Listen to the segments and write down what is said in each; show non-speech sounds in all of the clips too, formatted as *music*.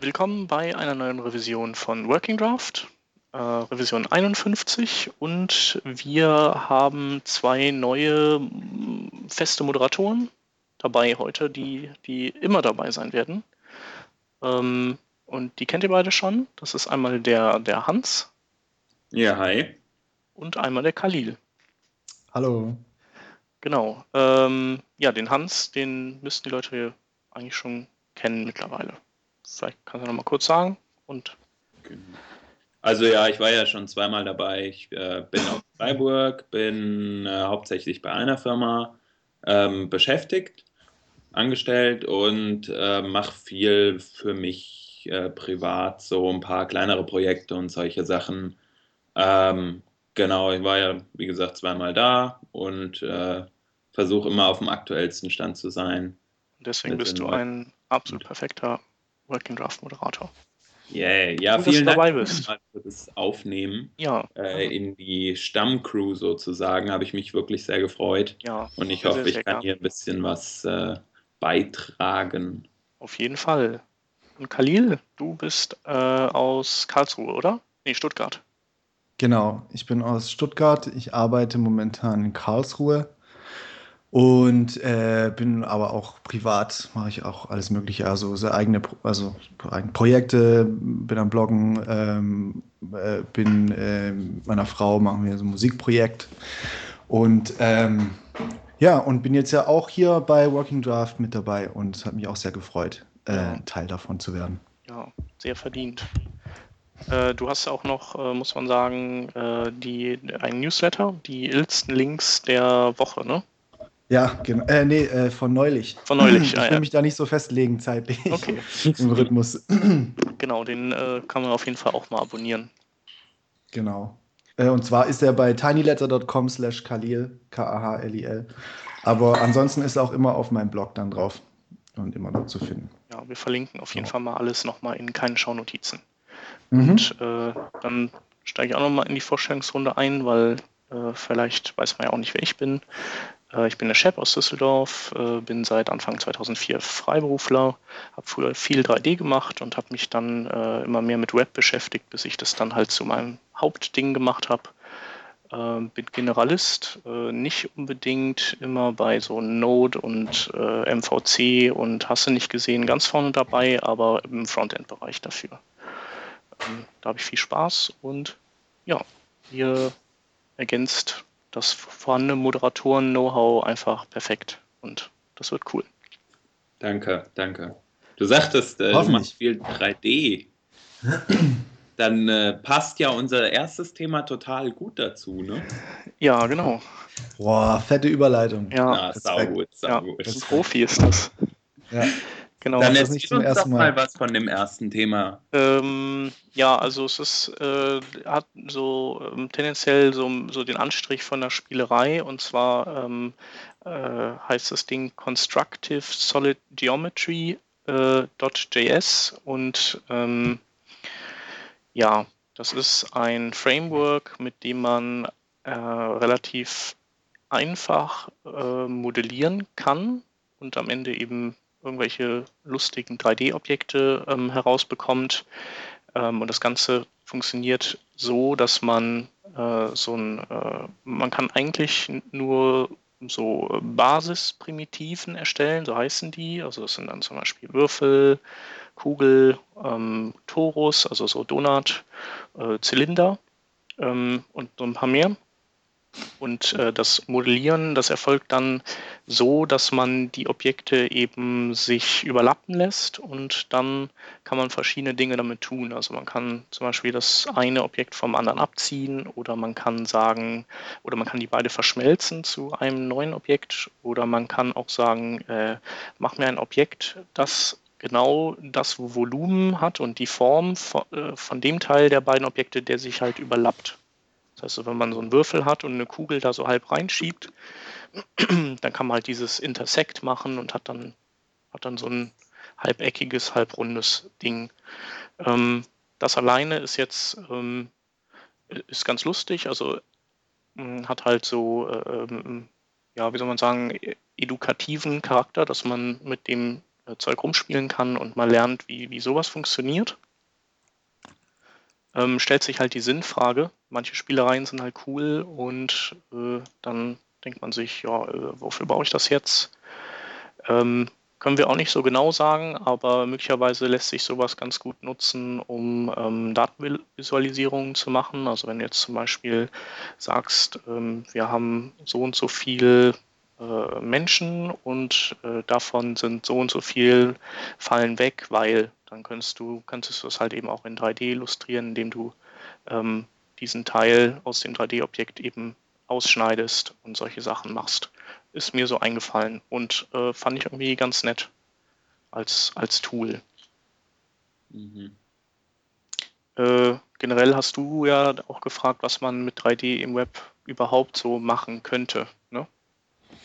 willkommen bei einer neuen Revision von Working Draft, äh, Revision 51. Und wir haben zwei neue feste Moderatoren dabei heute, die, die immer dabei sein werden. Ähm, und die kennt ihr beide schon. Das ist einmal der, der Hans. Ja, hi. Und einmal der Khalil. Hallo. Genau. Ähm, ja, den Hans, den müssten die Leute eigentlich schon kennen mittlerweile. Vielleicht kannst du noch mal kurz sagen. Und also ja, ich war ja schon zweimal dabei. Ich äh, bin auf Freiburg, bin äh, hauptsächlich bei einer Firma ähm, beschäftigt, angestellt und äh, mache viel für mich äh, privat, so ein paar kleinere Projekte und solche Sachen. Ähm, genau, ich war ja, wie gesagt, zweimal da und äh, versuche immer auf dem aktuellsten Stand zu sein. Deswegen bist du ein absolut perfekter Working Draft Moderator. Yeah. Ja, Gut, vielen dass du Dank dabei bist. für das Aufnehmen. Ja, Äh, in die Stammcrew sozusagen habe ich mich wirklich sehr gefreut. ja. Und ich hoffe, ich kann gern. hier ein bisschen was äh, beitragen. Auf jeden Fall. Und Khalil, du bist äh, aus Karlsruhe, oder? Nee, Stuttgart. Genau, ich bin aus Stuttgart. Ich arbeite momentan in Karlsruhe und äh, bin aber auch privat, mache ich auch alles Mögliche, also so eigene, Pro- also eigene Projekte, bin am Bloggen, ähm, äh, bin äh, mit meiner Frau machen wir so ein Musikprojekt und ähm, ja, und bin jetzt ja auch hier bei Working Draft mit dabei und es hat mich auch sehr gefreut, äh, Ja. Teil davon zu werden. Ja, sehr verdient. Äh, du hast auch noch, äh, muss man sagen, äh, die, ein Newsletter, die illsten Links der Woche, ne? Ja, genau. Äh, nee, äh, von neulich. Von neulich, *clears throat* Ich ah, will ja. mich da nicht so festlegen zeitlich Okay, *laughs* im Rhythmus. *clears throat* genau, den äh, kann man auf jeden Fall auch mal abonnieren. genau. Äh, und zwar ist er bei tinyletter.com slash Khalil, K-A-H-L-I-L. Aber ansonsten ist er auch immer auf meinem Blog dann drauf und immer dort zu finden. Ja, wir verlinken auf jeden Fall mal alles nochmal in keinen Shownotizen. Mhm. Und äh, dann steige ich auch nochmal in die Vorstellungsrunde ein, weil äh, vielleicht weiß man ja auch nicht, wer ich bin. Äh, ich bin der Chef aus Düsseldorf, äh, bin seit Anfang 2004 Freiberufler, habe früher viel 3D gemacht und habe mich dann äh, immer mehr mit Web beschäftigt, bis ich das dann halt zu meinem Hauptding gemacht habe. Äh, bin Generalist, nicht unbedingt immer bei so Node und MVC und hast du nicht gesehen ganz vorne dabei, aber im Frontend-Bereich dafür. Ähm, da habe ich viel Spaß und ja, ihr ergänzt das vorhandene Moderatoren-Know-how einfach perfekt und das wird cool. Danke, danke. Du sagtest, äh, du Hoffentlich. machst viel 3D. *clears throat* Dann äh, passt ja unser erstes Thema total gut dazu, ne? Ja, genau. Boah, fette Überleitung. Ja, Na, sau gut, sau ja, gut. das ist Profi ist das. Ja. Genau. Dann erzähl nicht zum uns doch ersten mal Mal. was von dem ersten Thema. Ähm, ja, also es ist, äh, hat so ähm, tendenziell so, so den Anstrich von der Spielerei und zwar ähm, äh, heißt das Ding Constructive Solid Geometry äh, .js und ähm, ja, das ist ein Framework, mit dem man äh, relativ einfach äh, modellieren kann und am Ende eben irgendwelche lustigen 3D-Objekte ähm, herausbekommt. Ähm, und das Ganze funktioniert so, dass man äh, so ein, äh, man kann eigentlich nur so Basisprimitiven erstellen, so heißen die. Also das sind dann zum Beispiel Würfel, Kugel, ähm, Torus, also so Donut, äh, Zylinder ähm, und so ein paar mehr. Und äh, das Modellieren, das erfolgt dann so, dass man die Objekte eben sich überlappen lässt und dann kann man verschiedene Dinge damit tun. Also man kann zum Beispiel das eine Objekt vom anderen abziehen oder man kann sagen, oder man kann die beide verschmelzen zu einem neuen Objekt oder man kann auch sagen, äh, mach mir ein Objekt, das genau das Volumen hat und die Form von, äh, von dem Teil der beiden Objekte, der sich halt überlappt. Das heißt, wenn man so einen Würfel hat und eine Kugel da so halb reinschiebt, *clears throat* dann kann man halt dieses Intersect machen und hat dann, hat dann so ein halbeckiges, halbrundes Ding. Ähm, das alleine ist jetzt ähm, ist ganz lustig, also mh, hat halt so, äh, ähm, ja, wie soll man sagen, edukativen Charakter, dass man mit dem äh, Zeug rumspielen kann und mal lernt, wie, wie sowas funktioniert. Ähm, stellt sich halt die Sinnfrage. Manche Spielereien sind halt cool und äh, dann denkt man sich, ja, äh, wofür baue ich das jetzt? Ähm, können wir auch nicht so genau sagen, aber möglicherweise lässt sich sowas ganz gut nutzen, um ähm, Datenvisualisierungen zu machen. Also wenn du jetzt zum Beispiel sagst, ähm, wir haben so und so viel äh, Menschen und äh, davon sind so und so viel fallen weg, weil dann könntest du, könntest du das halt eben auch in 3D illustrieren, indem du ähm, diesen Teil aus dem 3D-Objekt eben ausschneidest und solche Sachen machst ist mir so eingefallen und äh, fand ich irgendwie ganz nett als, als Tool. Mhm. Äh, generell hast du ja auch gefragt, was man mit 3D im Web überhaupt so machen könnte.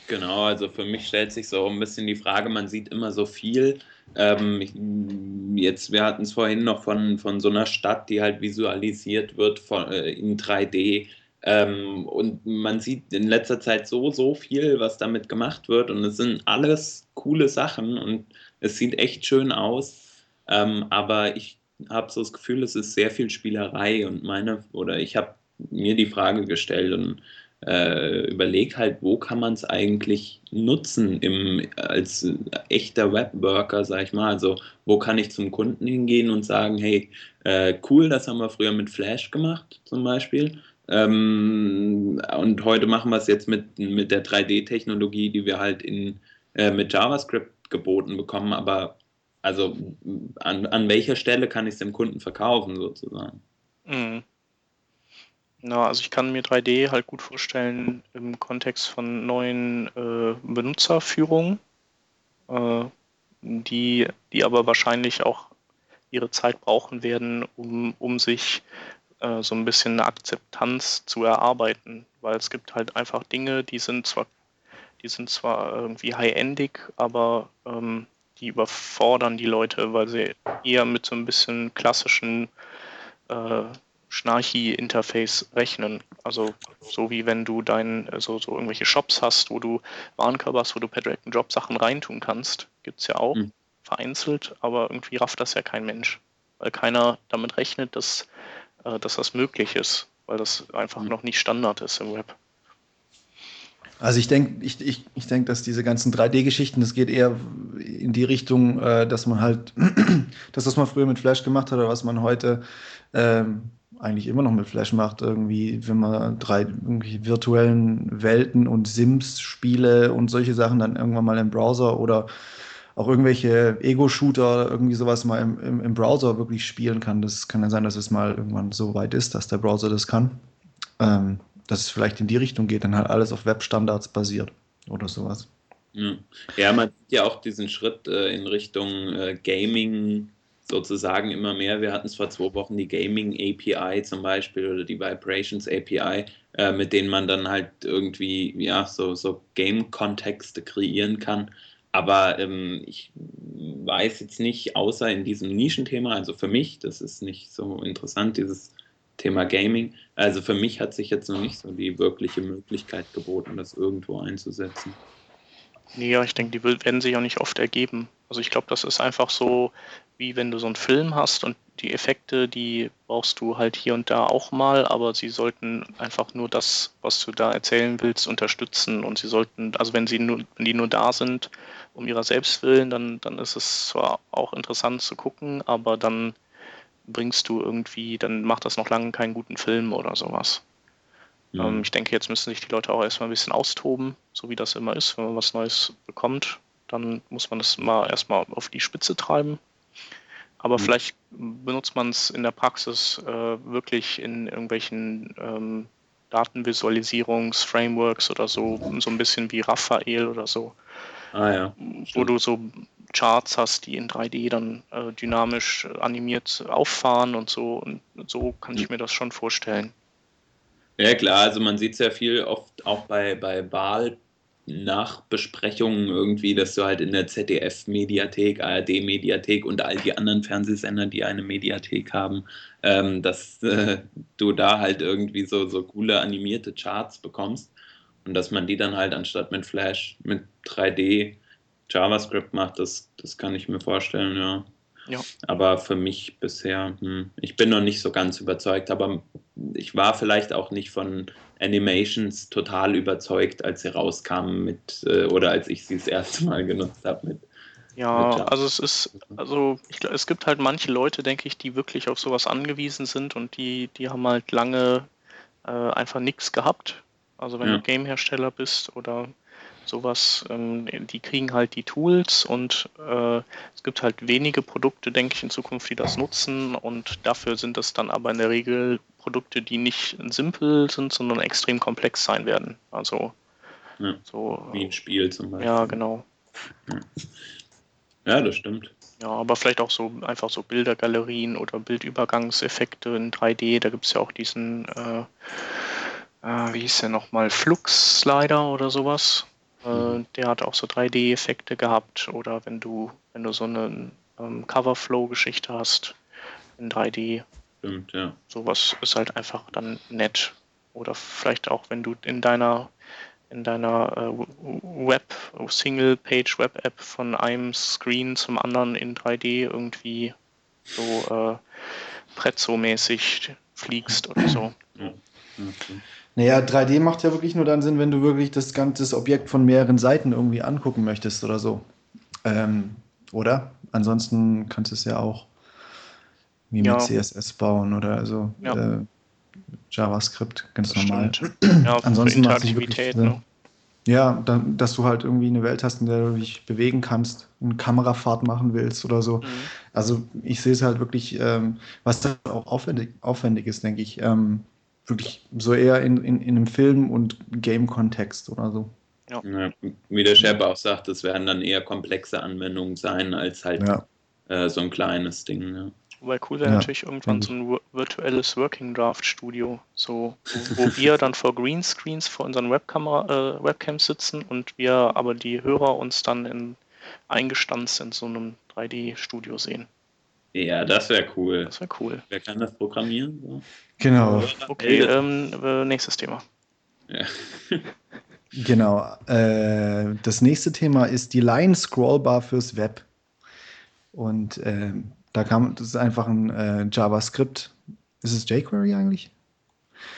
Genau, also für mich stellt sich so ein bisschen die Frage, man sieht immer so viel. Ähm, jetzt, wir hatten es vorhin noch von, von so einer Stadt, die halt visualisiert wird von, äh, in 3D. Ähm, und man sieht in letzter Zeit so, so viel, was damit gemacht wird. Und es sind alles coole Sachen und es sieht echt schön aus. Ähm, aber ich habe so das Gefühl, es ist sehr viel Spielerei und meine, oder ich habe mir die Frage gestellt und äh, überlege halt, wo kann man es eigentlich nutzen im, als echter Webworker, sag ich mal. Also, wo kann ich zum Kunden hingehen und sagen, hey, äh, cool, das haben wir früher mit Flash gemacht, zum Beispiel. Ähm, und heute machen wir es jetzt mit, mit der 3D-Technologie, die wir halt in, äh, mit JavaScript geboten bekommen. Aber also an, an welcher Stelle kann ich es dem Kunden verkaufen, sozusagen? Mhm. Na, also ich kann mir 3D halt gut vorstellen im Kontext von neuen äh, Benutzerführungen, äh, die, die aber wahrscheinlich auch ihre Zeit brauchen werden, um, um sich äh, so ein bisschen eine Akzeptanz zu erarbeiten, weil es gibt halt einfach Dinge, die sind zwar, die sind zwar irgendwie high-endig, aber ähm, die überfordern die Leute, weil sie eher mit so ein bisschen klassischen äh, Schnarchi-Interface rechnen. Also so wie wenn du dein, also so irgendwelche Shops hast, wo du Warenkörper hast, wo du per Drag and Drop Sachen reintun kannst, gibt es ja auch mhm. vereinzelt, aber irgendwie rafft das ja kein Mensch. Weil keiner damit rechnet, dass äh, dass das möglich ist, weil das einfach mhm. noch nicht Standard ist im Web. Also ich denke, ich, ich, ich denke, dass diese ganzen 3D-Geschichten, das geht eher in die Richtung, äh, dass man halt, *clears throat* das, was man früher mit Flash gemacht hat oder was man heute ähm, eigentlich immer noch mit Flash macht, irgendwie, wenn man drei virtuellen Welten und Sims-Spiele und solche Sachen dann irgendwann mal im Browser oder auch irgendwelche Ego-Shooter, irgendwie sowas mal im, im, im, Browser wirklich spielen kann. Das kann ja sein, dass es mal irgendwann so weit ist, dass der Browser das kann. Ähm, dass es vielleicht in die Richtung geht, dann halt alles auf Webstandards basiert oder sowas. Ja, man sieht ja auch diesen Schritt äh, in Richtung äh, Gaming sozusagen immer mehr. Wir hatten es vor zwei Wochen die Gaming API zum Beispiel oder die Vibrations API, äh, mit denen man dann halt irgendwie ja so, so Game-Kontexte kreieren kann. Aber ähm, ich weiß jetzt nicht, außer in diesem Nischenthema, also für mich, das ist nicht so interessant, dieses Thema Gaming. Also für mich hat sich jetzt noch nicht so die wirkliche Möglichkeit geboten, das irgendwo einzusetzen. Ja, ich denke, die werden sich auch nicht oft ergeben. Also ich glaube, das ist einfach so, wie wenn du so einen Film hast und die Effekte, die brauchst du halt hier und da auch mal, aber sie sollten einfach nur das, was du da erzählen willst, unterstützen und sie sollten, also wenn sie nur, wenn die nur da sind, um ihrer selbst willen, dann, dann ist es zwar auch interessant zu gucken, aber dann bringst du irgendwie, dann macht das noch lange keinen guten Film oder sowas. Mhm. Ähm, ich denke, jetzt müssen sich die Leute auch erstmal ein bisschen austoben, so wie das immer ist, wenn man was Neues bekommt. Dann muss man das mal erstmal auf die Spitze treiben. Aber mhm. vielleicht benutzt man es in der Praxis äh, wirklich in irgendwelchen ähm, Datenvisualisierungs-Frameworks oder so, so ein bisschen wie Raphael oder so. Ah, ja. Wo du so Charts hast, die in 3D dann äh, dynamisch animiert auffahren und so. Und so kann ich mir das schon vorstellen. Ja, klar, also man sieht es ja viel oft auch bei, bei Wahlnachbesprechungen irgendwie, dass du halt in der ZDF-Mediathek, ARD-Mediathek und all die anderen Fernsehsender, die eine Mediathek haben, ähm, dass äh, du da halt irgendwie so, so coole animierte Charts bekommst und dass man die dann halt anstatt mit Flash, mit 3D JavaScript macht, das, das kann ich mir vorstellen, ja. Ja. Aber für mich bisher, hm, ich bin noch nicht so ganz überzeugt, aber ich war vielleicht auch nicht von Animations total überzeugt, als sie rauskamen mit, äh, oder als ich sie das erste Mal genutzt habe mit. Ja, mit also es ist, also ich, es gibt halt manche Leute, denke ich, die wirklich auf sowas angewiesen sind und die, die haben halt lange äh, einfach nichts gehabt. Also wenn Ja. du Game-Hersteller bist oder sowas, ähm, die kriegen halt die Tools und äh, es gibt halt wenige Produkte, denke ich, in Zukunft, die das nutzen und dafür sind es dann aber in der Regel Produkte, die nicht simpel sind, sondern extrem komplex sein werden. Also Ja. so, Wie ein Spiel zum Beispiel. ja, genau. Ja, das stimmt. Ja, aber vielleicht auch so einfach so Bildergalerien oder Bildübergangseffekte in 3D. Da gibt es ja auch diesen, äh, äh, wie hieß der nochmal, Flux-Slider oder sowas. Äh, Mhm. der hat auch so 3D-Effekte gehabt. Oder wenn du, wenn du so eine ähm, Coverflow-Geschichte hast in 3D, Stimmt, ja. sowas ist halt einfach dann nett. Oder vielleicht auch, wenn du in deiner in deiner äh, Web, Single-Page-Web-App von einem Screen zum anderen in 3D irgendwie so äh, Prezzo-mäßig fliegst oder so. ja. Okay. Naja, 3D macht ja wirklich nur dann Sinn, wenn du wirklich das ganze Objekt von mehreren Seiten irgendwie angucken möchtest oder so. Ähm, oder? Ansonsten kannst du es ja auch wie Ja. mit CSS bauen oder so. Ja. Äh, JavaScript, ganz Das normal. *clears throat* Ja, Ansonsten macht es nicht wirklich. Sinn. Ne? Ja, dann, dass du halt irgendwie eine Welt hast, in der du dich bewegen kannst, eine Kamerafahrt machen willst oder so. Mhm. Also ich sehe es halt wirklich, ähm, was da auch aufwendig, aufwendig ist, denke ich, ähm, wirklich so eher in, in, in einem Film- und Game-Kontext oder so. Ja, wie der Chef auch sagt, es werden dann eher komplexe Anwendungen sein, als halt Ja. äh, so ein kleines Ding. Ja. Wobei cool wäre Ja, natürlich irgendwann so ein vir- virtuelles Working Draft Studio, so wo, wo wir dann vor Greenscreens vor unseren Webkamera, äh, Webcams sitzen und wir aber die Hörer uns dann in, eingestanzt in so einem 3D-Studio sehen. Ja, das wäre cool. Das wäre cool. Wer kann das programmieren? So? Genau, Okay, ähm, äh, nächstes Thema. Ja. *laughs* genau. Äh, das nächste Thema ist die Line-Scrollbar fürs Web. Und ähm, da kam, das ist einfach ein äh, JavaScript. Ist es jQuery eigentlich?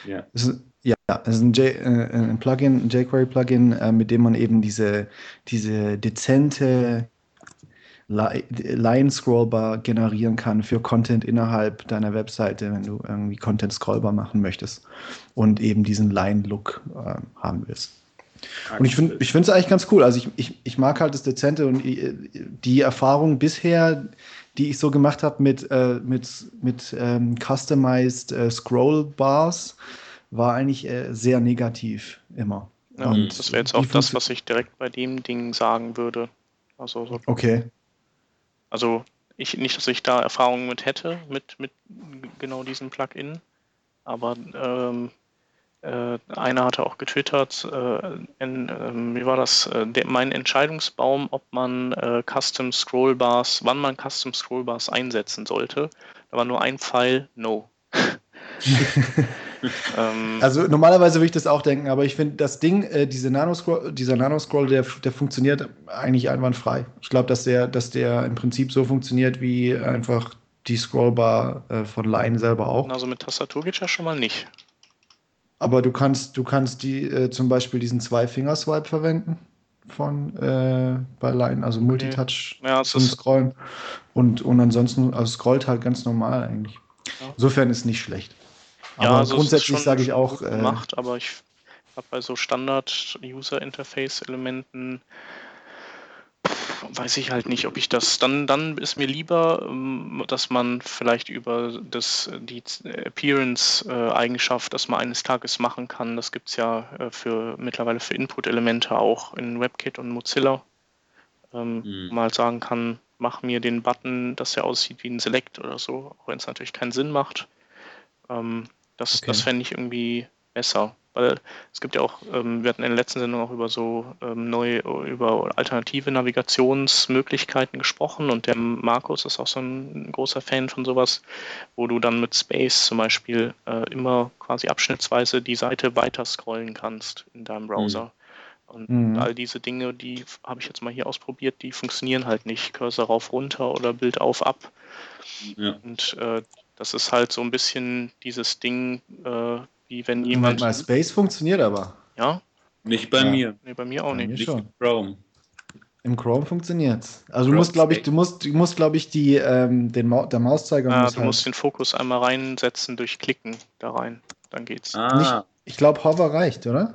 ja. Ist, ja, es ist ein, J, äh, ein Plugin, ein jQuery-Plugin, äh, mit dem man eben diese, diese dezente Line-Scrollbar generieren kann für Content innerhalb deiner Webseite, wenn du irgendwie Content scrollbar machen möchtest und eben diesen Line-Look äh, haben willst. Und ich finde ich es eigentlich ganz cool. Also ich, ich, ich mag halt das Dezente und äh, die Erfahrung bisher, die ich so gemacht habe mit, äh, mit, mit ähm, Customized äh, Scroll-Bars, war eigentlich äh, sehr negativ immer. Ja, Und das wäre jetzt auch das, was ich direkt bei dem Ding sagen würde. Also, so, Okay. Also ich, nicht, dass ich da Erfahrungen mit hätte, mit, mit genau diesem Plugin, aber ähm, äh, einer hatte auch getwittert, äh, in, ähm, wie war das, äh, der, mein Entscheidungsbaum, ob man äh, Custom Scrollbars, wann man Custom Scrollbars einsetzen sollte. Da war nur ein Pfeil, no. *laughs* *laughs* *laughs* ähm, Also normalerweise würde ich das auch denken, aber ich finde das Ding, äh, diese Nanoscroll, dieser Nanoscroll, der, der funktioniert eigentlich einwandfrei. Ich glaube, dass der, dass der im Prinzip so funktioniert wie einfach die Scrollbar äh, von Line selber auch. also mit Tastatur geht ja schon mal nicht. Aber du kannst, du kannst die äh, zum Beispiel diesen Zwei-Finger-Swipe verwenden von äh, bei Line, also Multitouch Ja, es zum Scrollen. Und, und ansonsten, also scrollt halt ganz normal eigentlich. Ja. Insofern ist nicht schlecht. Ja, Aber also es ist grundsätzlich sage ich auch, äh, gemacht, aber ich habe bei so Standard-User-Interface-Elementen weiß ich halt nicht, ob ich das dann dann ist mir lieber, ähm, dass man vielleicht über das die Appearance-Eigenschaft, dass man eines Tages machen kann. Das gibt es ja äh, für mittlerweile für Input-Elemente auch in WebKit und Mozilla. Ähm, Mhm. halt sagen kann, mach mir den Button, dass der aussieht wie ein Select oder so, auch wenn es natürlich keinen Sinn macht. Ähm, das Okay. das fände ich irgendwie besser. Weil es gibt ja auch, ähm, wir hatten in der letzten Sendung auch über so ähm, neue, über alternative Navigationsmöglichkeiten gesprochen und der Markus ist auch so ein großer Fan von sowas, wo du dann mit Space zum Beispiel äh, immer quasi abschnittsweise die Seite weiter scrollen kannst in deinem Browser. Und mhm. all diese Dinge, die habe ich jetzt mal hier ausprobiert, die funktionieren halt nicht. Cursor rauf, runter oder Bild auf, ab. Ja. Und äh, das ist halt so ein bisschen dieses Ding, äh, wie wenn jemand. Mal Space funktioniert aber. Ja? Nicht bei ja. mir. Nee, bei mir auch bei nicht. Mir schon. Chrome. Im Chrome funktioniert Also du musst, glaube ich, du musst, du musst, glaube ich, die, ähm, den Ma der Mauszeiger. Ja, muss du halt musst den Fokus einmal reinsetzen durch Klicken da rein. Dann geht's. Ah. Nicht, ich glaube, Hover reicht, oder?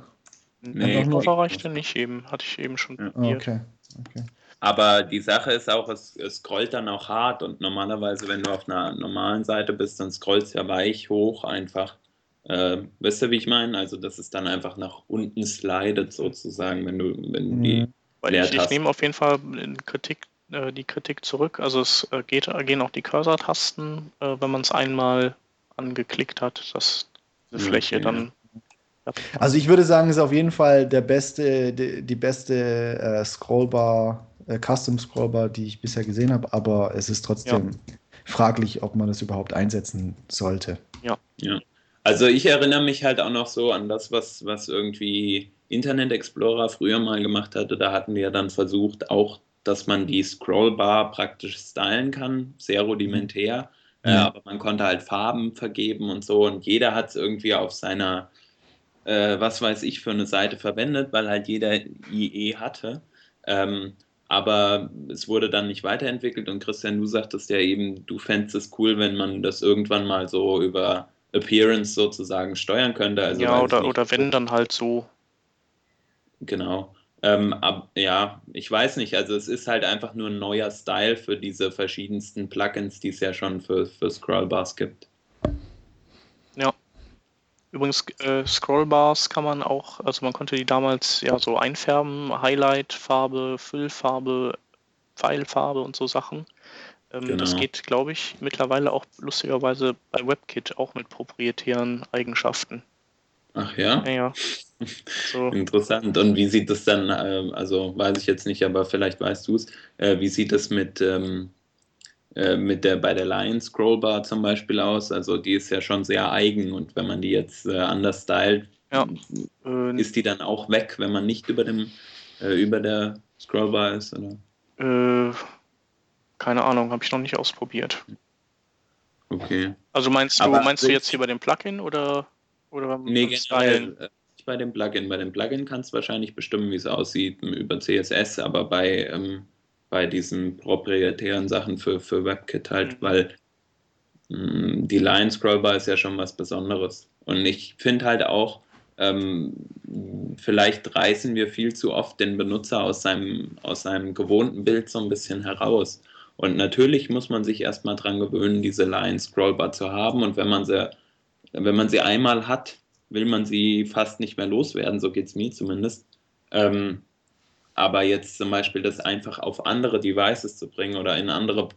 Nee, Hover reichte nicht eben. Hatte ich eben schon ja. Okay. okay. Aber die Sache ist auch, es, es scrollt dann auch hart und normalerweise, wenn du auf einer normalen Seite bist, dann scrollt es ja weich hoch einfach. Äh, wisst ihr, wie ich meine? Also, dass es dann einfach nach unten slidet sozusagen, wenn du, wenn mhm. die weil ich, ich nehme auf jeden Fall Kritik, äh, die Kritik zurück. Also es äh, geht, gehen auch die Cursor-Tasten, äh, wenn man es einmal angeklickt hat, dass die Fläche okay. dann. Also ich würde sagen, es ist auf jeden Fall der beste, die, die beste äh, Scrollbar, äh, Custom Scrollbar, die ich bisher gesehen habe, aber es ist trotzdem ja. fraglich, ob man das überhaupt einsetzen sollte. Ja. ja. Also ich erinnere mich halt auch noch so an das, was, was irgendwie Internet Explorer früher mal gemacht hatte, da hatten wir dann versucht, auch, dass man die Scrollbar praktisch stylen kann, sehr rudimentär. Mhm. Äh, aber man konnte halt Farben vergeben und so und jeder hat es irgendwie auf seiner, äh, was weiß ich, für eine Seite verwendet, weil halt jeder IE hatte. Ähm, aber es wurde dann nicht weiterentwickelt und Christian, du sagtest ja eben, du fändest es cool, wenn man das irgendwann mal so über Appearance sozusagen steuern könnte. Also ja, oder, oder wenn dann halt so Genau. Ähm, ab, ja, ich weiß nicht. Also es ist halt einfach nur ein neuer Style für diese verschiedensten Plugins, die es ja schon für, für Scrollbars gibt. Übrigens, äh, Scrollbars kann man auch, also man konnte die damals ja so einfärben, Highlight-Farbe, Füllfarbe, Pfeilfarbe und so Sachen. Ähm, genau. Das geht, glaube ich, mittlerweile auch lustigerweise bei WebKit auch mit proprietären Eigenschaften. Ach ja? Ja, ja. *laughs* So. Interessant. Und wie sieht das dann, äh, also weiß ich jetzt nicht, aber vielleicht weißt du es, äh, wie sieht das mit, ähm, äh, mit der bei der Lion Scrollbar zum Beispiel aus? Also die ist ja schon sehr eigen und wenn man die jetzt äh, anders stylt, ja. Äh, ist die dann auch weg, wenn man nicht über dem äh, über der Scrollbar ist? Oder? keine Ahnung, habe ich noch nicht ausprobiert. Okay. Also meinst du, aber meinst du jetzt hier bei dem Plugin oder? Oder nee, generell, äh, bei dem Plugin. Bei dem Plugin kannst du wahrscheinlich bestimmen, wie es aussieht über CSS, aber bei, ähm, bei diesen proprietären Sachen für, für WebKit halt, mhm. weil mh, mm, die Line Scrollbar ist ja schon was Besonderes. Und ich finde halt auch, ähm, vielleicht reißen wir viel zu oft den Benutzer aus seinem, aus seinem gewohnten Bild so ein bisschen heraus. Und natürlich muss man sich erstmal dran gewöhnen, diese Line Scrollbar zu haben. Und wenn man sie wenn man sie einmal hat, will man sie fast nicht mehr loswerden, so geht es mir zumindest. Ähm, aber jetzt zum Beispiel das einfach auf andere Devices zu bringen oder in andere,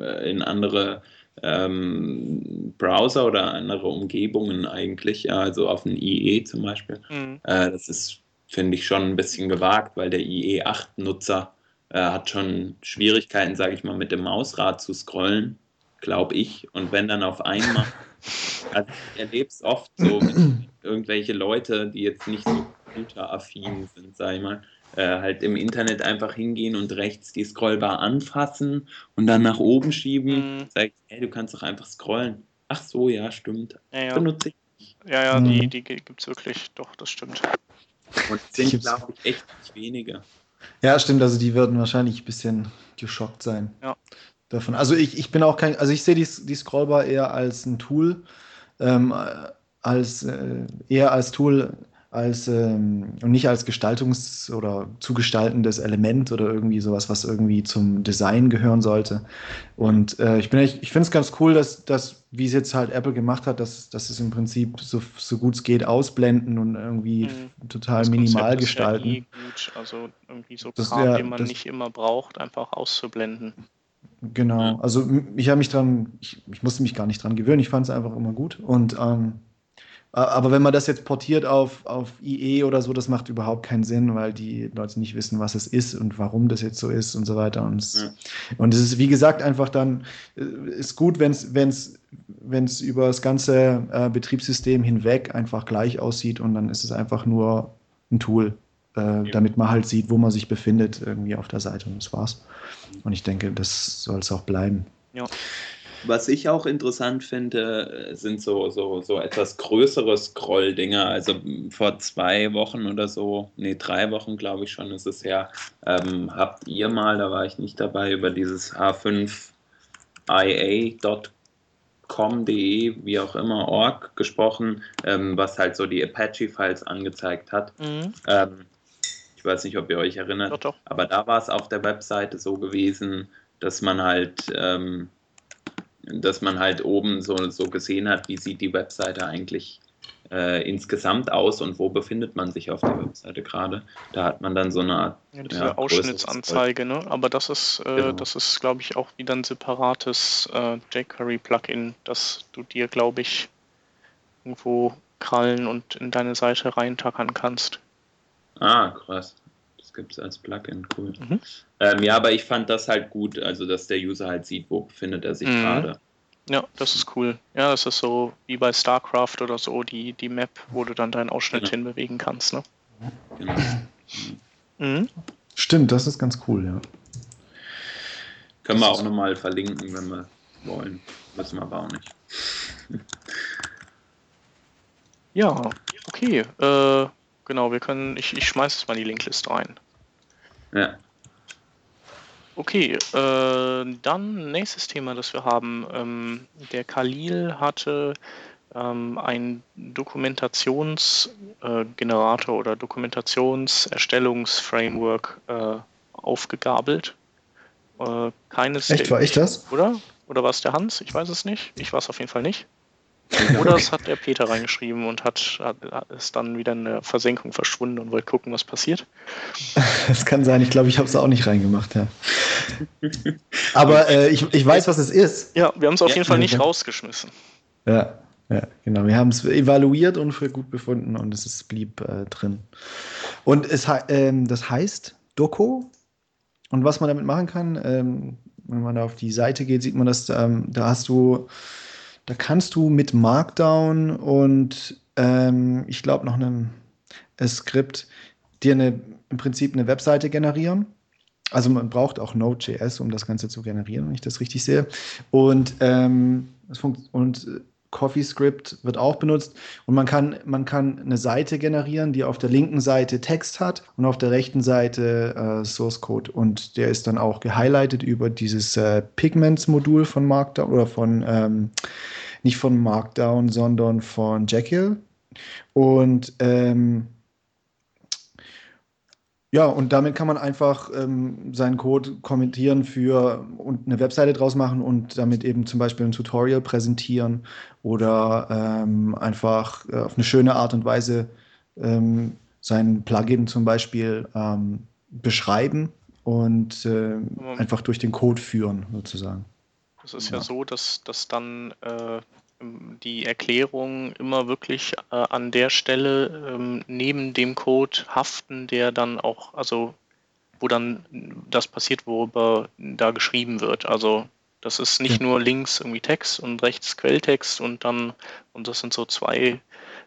äh, in andere ähm, Browser oder andere Umgebungen eigentlich, ja, also auf ein IE zum Beispiel, mhm. äh, das ist, finde ich, schon ein bisschen gewagt, weil der IE8-Nutzer äh, hat schon Schwierigkeiten, sage ich mal, mit dem Mausrad zu scrollen, glaube ich. Und wenn dann auf einmal *laughs* Also ich erlebe es oft so mit irgendwelche Leute, die jetzt nicht so computeraffin sind, sag ich mal, äh, halt im Internet einfach hingehen und rechts die Scrollbar anfassen und dann nach oben schieben. Mhm. Sag ich, hey, du kannst doch einfach scrollen. Ach so, ja, stimmt. Ja, ja. Benutze ich. Ja, ja, mhm. die, die gibt es wirklich, doch, das stimmt. Und sind, glaube ich, echt nicht wenige. Ja, stimmt, also die würden wahrscheinlich ein bisschen geschockt sein. Ja davon. Also ich, ich bin auch kein, also ich sehe die, die Scrollbar eher als ein Tool, ähm, als äh, eher als Tool als ähm, und nicht als Gestaltungs- oder zu gestaltendes Element oder irgendwie sowas, was irgendwie zum Design gehören sollte. Und äh, ich bin echt, ich finde es ganz cool, dass, dass wie es jetzt halt Apple gemacht hat, dass, dass es im Prinzip so, so gut es geht ausblenden und irgendwie mhm. total das minimal gestalten. Ja eh gut. Also irgendwie so das, Kram, ja, den man nicht immer braucht, einfach auszublenden. Genau, also ich habe mich dran, ich, ich, musste mich gar nicht dran gewöhnen, ich fand es einfach immer gut. Und ähm, aber wenn man das jetzt portiert auf, auf IE oder so, das macht überhaupt keinen Sinn, weil die Leute nicht wissen, was es ist und warum das jetzt so ist und so weiter. Und es, ja. und es ist, wie gesagt, einfach dann, äh, ist gut, wenn es wenn's, wenn's über das ganze äh, Betriebssystem hinweg einfach gleich aussieht und dann ist es einfach nur ein Tool. äh, damit man halt sieht, wo man sich befindet, irgendwie auf der Seite und das war's. Und ich denke, das soll es auch bleiben. Ja. Was ich auch interessant finde, sind so, so, so etwas größere Scroll-Dinger. Also vor zwei Wochen oder so, nee, drei Wochen glaube ich schon ist es ja, ähm, habt ihr mal, da war ich nicht dabei, über dieses h5ia.com.de, wie auch immer, org gesprochen, ähm, was halt so die Apache-Files angezeigt hat. Mhm. Ähm, ich weiß nicht, ob ihr euch erinnert, doch, doch. aber da war es auf der Webseite so gewesen, dass man halt ähm, dass man halt oben so, so gesehen hat, wie sieht die Webseite eigentlich äh, insgesamt aus und wo befindet man sich auf der Webseite gerade. Da hat man dann so eine Art ja, diese ja, Ausschnittsanzeige, ne? Aber das ist, äh, genau. das ist, glaube ich, auch wieder ein separates äh, jQuery-Plugin, das du dir, glaube ich, irgendwo krallen und in deine Seite reintackern kannst. Ah, krass gibt es als Plugin, cool. Mhm. Ähm, ja, aber ich fand das halt gut, also dass der User halt sieht, wo befindet er sich mhm. gerade. Ja, das ist cool. Ja, das ist so wie bei StarCraft oder so, die, die Map, wo du dann deinen Ausschnitt genau. hinbewegen kannst, ne? Genau. Mhm. Stimmt, das ist ganz cool, ja. Können wir auch nochmal verlinken, wenn wir wollen. Müssen wir aber auch nicht. *laughs* ja, okay. Äh, genau, wir können, ich, ich schmeiße jetzt mal die Linkliste rein. Ja. Okay, äh, dann nächstes Thema, das wir haben. Ähm, der Khalil hatte ähm, ein Dokumentationsgenerator äh, oder Dokumentationserstellungsframework äh, aufgegabelt. Äh, keines Echt, war ich das? Oder? Oder war es der Hans? Ich weiß es nicht. Ich war es auf jeden Fall nicht. Oder es hat der Peter reingeschrieben und hat, hat, ist dann wieder in der Versenkung verschwunden und wollte gucken, was passiert. *laughs* Das kann sein. Ich glaube, ich habe es auch nicht reingemacht, ja. Aber äh, ich, ich weiß, was es ist. Ja, wir haben es auf ja, jeden Fall nicht rausgeschmissen. Ja, ja, genau. Wir haben es evaluiert und für gut befunden und es ist, blieb äh, drin. Und es, ähm, das heißt Doku. Und was man damit machen kann, ähm, wenn man da auf die Seite geht, sieht man, dass ähm, da hast du da kannst du mit Markdown und ähm, ich glaube noch einem Skript dir eine, im Prinzip eine Webseite generieren. Also man braucht auch Node.js, um das Ganze zu generieren, wenn ich das richtig sehe. Und, ähm, und CoffeeScript wird auch benutzt. Und man kann, man kann eine Seite generieren, die auf der linken Seite Text hat und auf der rechten Seite äh, Source Code. Und der ist dann auch gehighlightet über dieses äh, Pigments-Modul von Markdown oder von ähm, nicht von Markdown, sondern von Jekyll. Und ähm, ja, und damit kann man einfach ähm, seinen Code kommentieren für und eine Webseite draus machen und damit eben zum Beispiel ein Tutorial präsentieren oder ähm, einfach äh, auf eine schöne Art und Weise ähm, sein Plugin zum Beispiel ähm, beschreiben und äh, einfach durch den Code führen, sozusagen. Es ist ja, ja so, dass, dass dann äh, die Erklärungen immer wirklich äh, an der Stelle ähm, neben dem Code haften, der dann auch, also wo dann das passiert, worüber da geschrieben wird. Also das ist nicht nur links irgendwie Text und rechts Quelltext und dann, und das sind so zwei,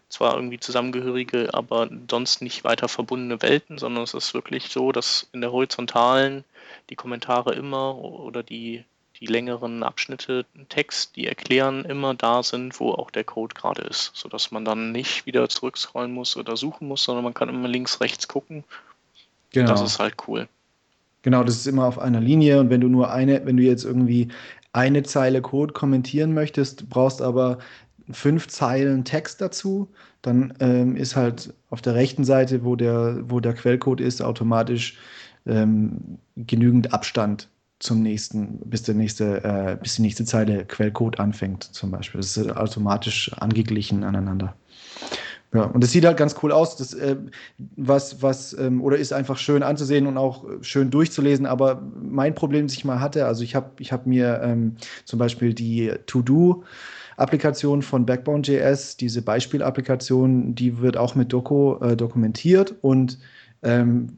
zwar irgendwie zusammengehörige, aber sonst nicht weiter verbundene Welten, sondern es ist wirklich so, dass in der horizontalen die Kommentare immer oder die die längeren Abschnitte Text, die erklären, immer da sind, wo auch der Code gerade ist, sodass man dann nicht wieder zurückscrollen muss oder suchen muss, sondern man kann immer links, rechts gucken. Genau. Das ist halt cool. Genau, das ist immer auf einer Linie und wenn du nur eine, wenn du jetzt irgendwie eine Zeile Code kommentieren möchtest, brauchst aber fünf Zeilen Text dazu, dann ähm, ist halt auf der rechten Seite, wo der, wo der Quellcode ist, automatisch ähm, genügend Abstand zum nächsten, bis der nächste, äh, bis die nächste Zeile Quellcode anfängt, zum Beispiel. Das ist automatisch angeglichen aneinander. Ja, und das sieht halt ganz cool aus. Das, äh, was, was, ähm, oder ist einfach schön anzusehen und auch schön durchzulesen. Aber mein Problem, das ich mal hatte, also ich habe ich hab mir ähm, zum Beispiel die To-Do-Applikation von Backbone.js, diese Beispielapplikation, die wird auch mit Doku äh, dokumentiert. Und ähm,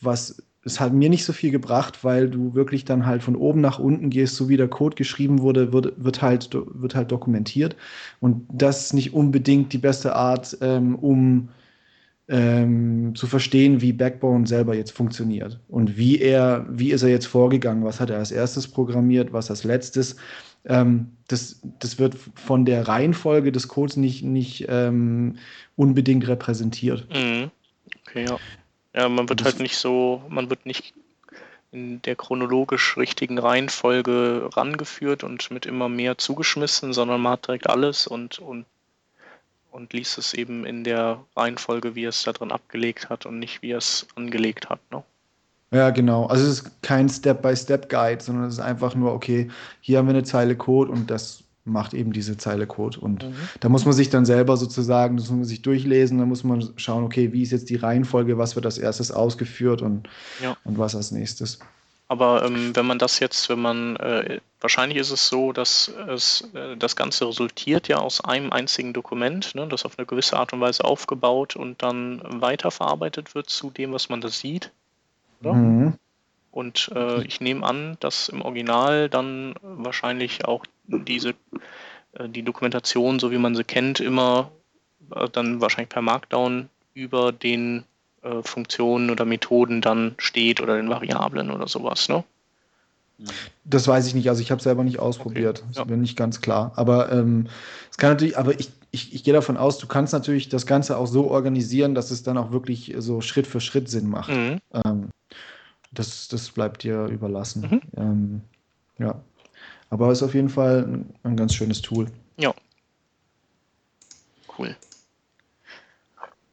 was es hat mir nicht so viel gebracht, weil du wirklich dann halt von oben nach unten gehst, so wie der Code geschrieben wurde, wird, wird, halt, wird halt dokumentiert. Und das ist nicht unbedingt die beste Art, ähm, um ähm, zu verstehen, wie Backbone selber jetzt funktioniert und wie er, wie ist er jetzt vorgegangen, was hat er als erstes programmiert, was als letztes. Ähm, das, das wird von der Reihenfolge des Codes nicht, nicht ähm, unbedingt repräsentiert. Mhm. Okay, ja. Ja, man wird halt nicht so, man wird nicht in der chronologisch richtigen Reihenfolge rangeführt und mit immer mehr zugeschmissen, sondern man hat direkt alles und, und und liest es eben in der Reihenfolge, wie er es da drin abgelegt hat und nicht wie er es angelegt hat. Ne? Ja, genau. Also es ist kein Step-by-Step-Guide, sondern es ist einfach nur, okay, hier haben wir eine Zeile Code und das macht eben diese Zeile Code. Und mhm. da muss man sich dann selber sozusagen, das muss man sich durchlesen, da muss man schauen, okay, wie ist jetzt die Reihenfolge, was wird als erstes ausgeführt und, ja. und was als nächstes. Aber ähm, wenn man das jetzt, wenn man, äh, wahrscheinlich ist es so, dass es, äh, das Ganze resultiert ja aus einem einzigen Dokument, ne, das auf eine gewisse Art und Weise aufgebaut und dann weiterverarbeitet wird zu dem, was man da sieht. Mhm. Und äh, ich nehme an, dass im Original dann wahrscheinlich auch diese, äh, die Dokumentation, so wie man sie kennt, immer äh, dann wahrscheinlich per Markdown über den äh, Funktionen oder Methoden dann steht oder den Variablen oder sowas, ne? Das weiß ich nicht, also ich habe es selber nicht ausprobiert. Okay, ja. Das bin nicht ganz klar. Aber ähm, es kann natürlich, aber ich, ich, ich gehe davon aus, du kannst natürlich das Ganze auch so organisieren, dass es dann auch wirklich so Schritt für Schritt Sinn macht. Mhm. Ähm, das, das bleibt dir überlassen. Mhm. Ähm, ja. Aber es ist auf jeden Fall ein, ein ganz schönes Tool. Ja. Cool.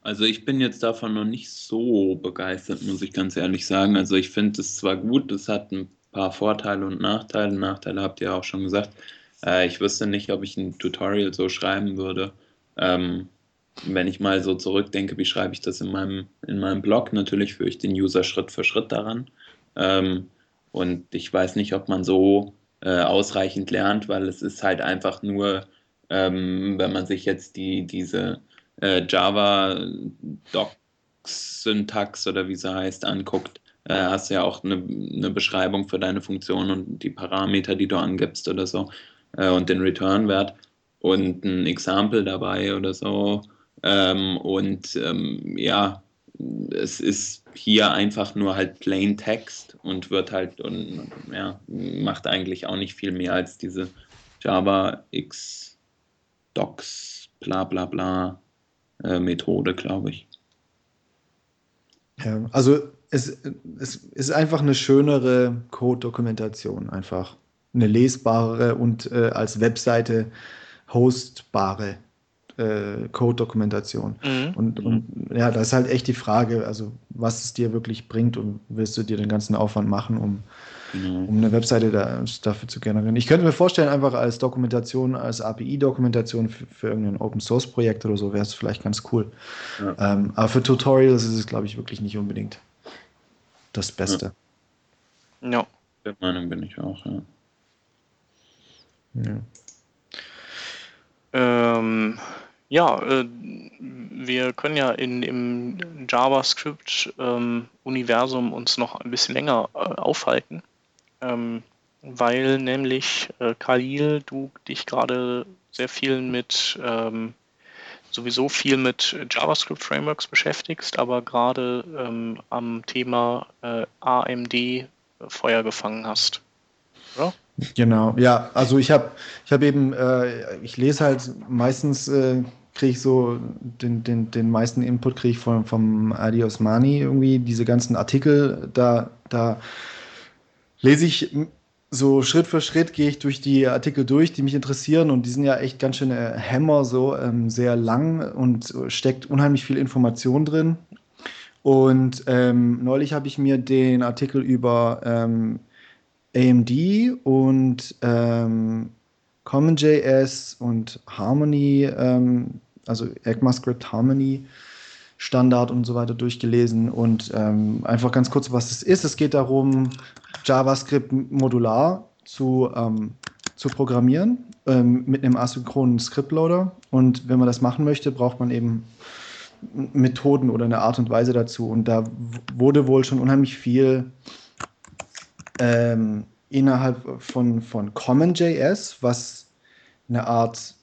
Also ich bin jetzt davon noch nicht so begeistert, muss ich ganz ehrlich sagen. Also ich finde es zwar gut, es hat ein paar Vorteile und Nachteile. Nachteile habt ihr auch schon gesagt. Äh, ich wüsste nicht, ob ich ein Tutorial so schreiben würde. Ähm, wenn ich mal so zurückdenke, wie schreibe ich das in meinem, in meinem Blog? Natürlich führe ich den User Schritt für Schritt daran. Ähm, und ich weiß nicht, ob man so äh, ausreichend lernt, weil es ist halt einfach nur, ähm, wenn man sich jetzt die, diese äh, Java Docs-Syntax oder wie sie heißt, anguckt, äh, hast du ja auch eine, eine, Beschreibung für deine Funktion und die Parameter, die du angibst oder so äh, und den Return-Wert und ein Example dabei oder so. Ähm, und ähm, ja, es ist hier einfach nur halt plain Text und wird halt und ja, macht eigentlich auch nicht viel mehr als diese Java X Docs bla bla bla äh, Methode, glaube ich. Ja, also es, es ist einfach eine schönere Code-Dokumentation, einfach eine lesbare und äh, als Webseite hostbare äh, Code-Dokumentation. Mhm. Und, und ja, da ist halt echt die Frage, also was es dir wirklich bringt und willst du dir den ganzen Aufwand machen, um genau. um eine Webseite da, dafür zu generieren. Ich könnte mir vorstellen, einfach als Dokumentation, als API-Dokumentation für, für, irgendein Open-Source-Projekt oder so wäre es vielleicht ganz cool. Ja. Ähm, aber für Tutorials ist es, glaube ich, wirklich nicht unbedingt das Beste. Ja. ja. Der Meinung bin ich auch, ja. Ja. Ähm, ja, äh, wir können ja in, im JavaScript-Universum ähm, uns noch ein bisschen länger äh, aufhalten. Ähm, weil nämlich äh, Khalil, du dich gerade sehr viel mit ähm, sowieso viel mit JavaScript Frameworks beschäftigst, aber gerade ähm, am Thema äh, AMD Feuer gefangen hast. Oder? Genau, ja, also ich habe ich hab eben, äh, ich lese halt meistens, äh, kriege ich so den, den, den meisten Input kriege ich von, vom Adi Osmani irgendwie, diese ganzen Artikel, da, da lese ich so Schritt für Schritt gehe ich durch die Artikel durch, die mich interessieren und die sind ja echt ganz schöne Hämmer, so ähm, sehr lang und steckt unheimlich viel Information drin. Und ähm, neulich habe ich mir den Artikel über ähm, AMD und ähm, CommonJS und Harmony, ähm, also ECMAScript Harmony Standard und so weiter durchgelesen und ähm, einfach ganz kurz, was es ist. Es geht darum, JavaScript modular zu, ähm, zu programmieren ähm, mit einem asynchronen Scriptloader. Und wenn man das machen möchte, braucht man eben Methoden oder eine Art und Weise dazu. Und da wurde wohl schon unheimlich viel ähm, innerhalb von, von CommonJS, was eine Art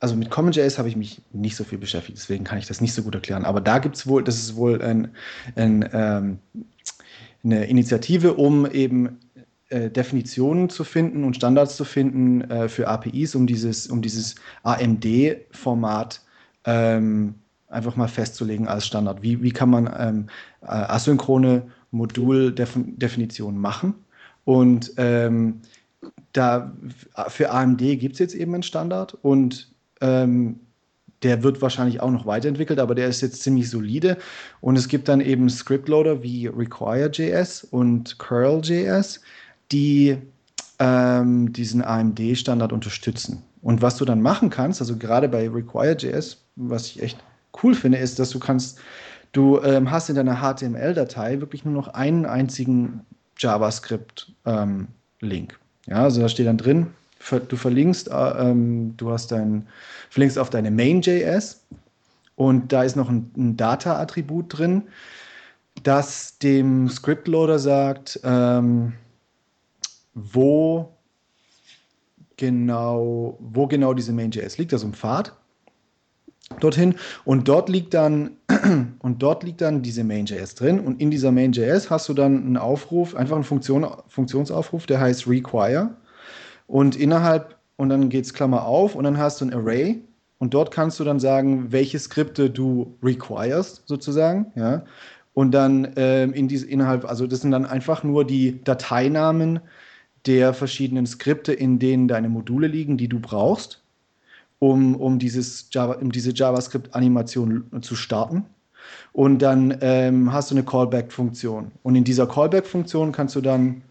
also mit CommonJS habe ich mich nicht so viel beschäftigt, deswegen kann ich das nicht so gut erklären. Aber da gibt es wohl, das ist wohl ein, ein, ähm, eine Initiative, um eben äh, Definitionen zu finden und Standards zu finden äh, für APIs, um dieses, um dieses AMD-Format ähm, einfach mal festzulegen als Standard. Wie, wie kann man ähm, äh, asynchrone Moduldefinitionen machen? Und ähm, da für AMD gibt es jetzt eben einen Standard und ähm, der wird wahrscheinlich auch noch weiterentwickelt, aber der ist jetzt ziemlich solide. Und es gibt dann eben Scriptloader wie Require.js und Curl.js, die ähm, diesen AMD-Standard unterstützen. Und was du dann machen kannst, also gerade bei Require.js, was ich echt cool finde, ist, dass du kannst, du ähm, hast in deiner HTML-Datei wirklich nur noch einen einzigen JavaScript-Link. Ähm, ja, also da steht dann drin, du verlinkst, äh, ähm, du hast dein, verlinkst auf deine Main.js und da ist noch ein, ein Data-Attribut drin, das dem Script-Loader sagt, ähm, wo genau, wo genau diese Main.js liegt, also im Pfad dorthin. Und dort liegt dann *clears throat* und dort liegt dann diese Main.js drin. Und in dieser Main.js hast du dann einen Aufruf, einfach einen Funktion, Funktionsaufruf, der heißt require. Und innerhalb und dann geht es Klammer auf und dann hast du ein Array. Und dort kannst du dann sagen, welche Skripte du requirest sozusagen, ja. Und dann ähm, in diese innerhalb, also das sind dann einfach nur die Dateinamen der verschiedenen Skripte, in denen deine Module liegen, die du brauchst um, um, dieses Java, um diese JavaScript-Animation zu starten. Und dann ähm, hast du eine Callback-Funktion. Und in dieser Callback-Funktion kannst du dann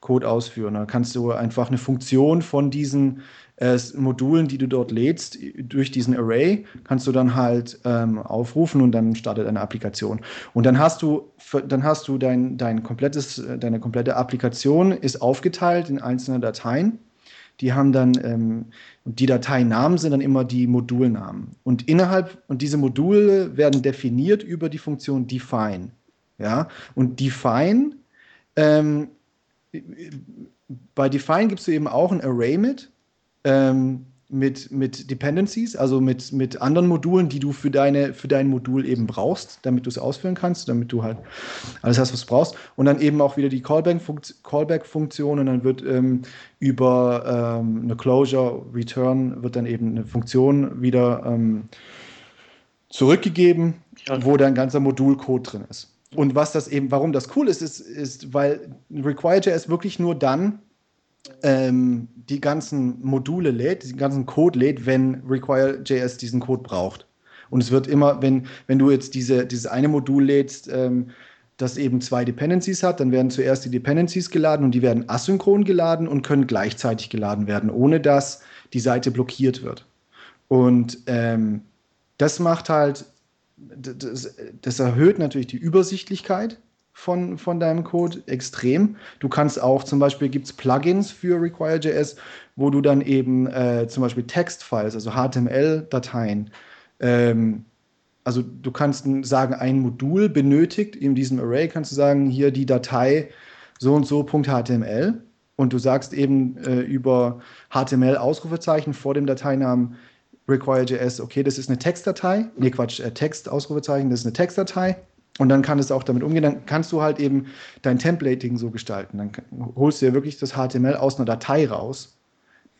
Code ausführen. Da kannst du einfach eine Funktion von diesen äh, Modulen, die du dort lädst, durch diesen Array, kannst du dann halt ähm, aufrufen und dann startet eine Applikation. Und dann hast du, dann hast du dein, dein komplettes, deine komplette Applikation ist aufgeteilt in einzelne Dateien die haben dann, ähm, die Dateinamen sind dann immer die Modulnamen. Und innerhalb, und diese Module werden definiert über die Funktion define. Ja, und define, ähm, bei define gibst du eben auch ein Array mit. Ähm, mit, mit Dependencies, also mit, mit anderen Modulen, die du für, deine, für dein Modul eben brauchst, damit du es ausführen kannst, damit du halt alles hast, was du brauchst. Und dann eben auch wieder die Callback-Funktion und dann wird ähm, über ähm, eine Closure Return wird dann eben eine Funktion wieder ähm, zurückgegeben, ja. wo dein ganzer Modulcode drin ist. Und was das eben, warum das cool ist, ist, ist weil Require.js wirklich nur dann ähm, die ganzen Module lädt, den ganzen Code lädt, wenn Require.js diesen Code braucht. Und es wird immer, wenn, wenn du jetzt diese, dieses eine Modul lädst, ähm, das eben zwei Dependencies hat, dann werden zuerst die Dependencies geladen und die werden asynchron geladen und können gleichzeitig geladen werden, ohne dass die Seite blockiert wird. Und ähm, das macht halt, das, das erhöht natürlich die Übersichtlichkeit von, von deinem Code extrem. Du kannst auch zum Beispiel gibt es Plugins für Require.js, wo du dann eben äh, zum Beispiel Textfiles, also HTML-Dateien, ähm, also du kannst sagen, ein Modul benötigt in diesem Array, kannst du sagen, hier die Datei so und so .html und du sagst eben äh, über HTML Ausrufezeichen vor dem Dateinamen Require.js, okay, das ist eine Textdatei, nee Quatsch, äh, Text Ausrufezeichen, das ist eine Textdatei und dann kann es auch damit umgehen. Dann kannst du halt eben dein Templating so gestalten. Dann holst du ja wirklich das HTML aus einer Datei raus,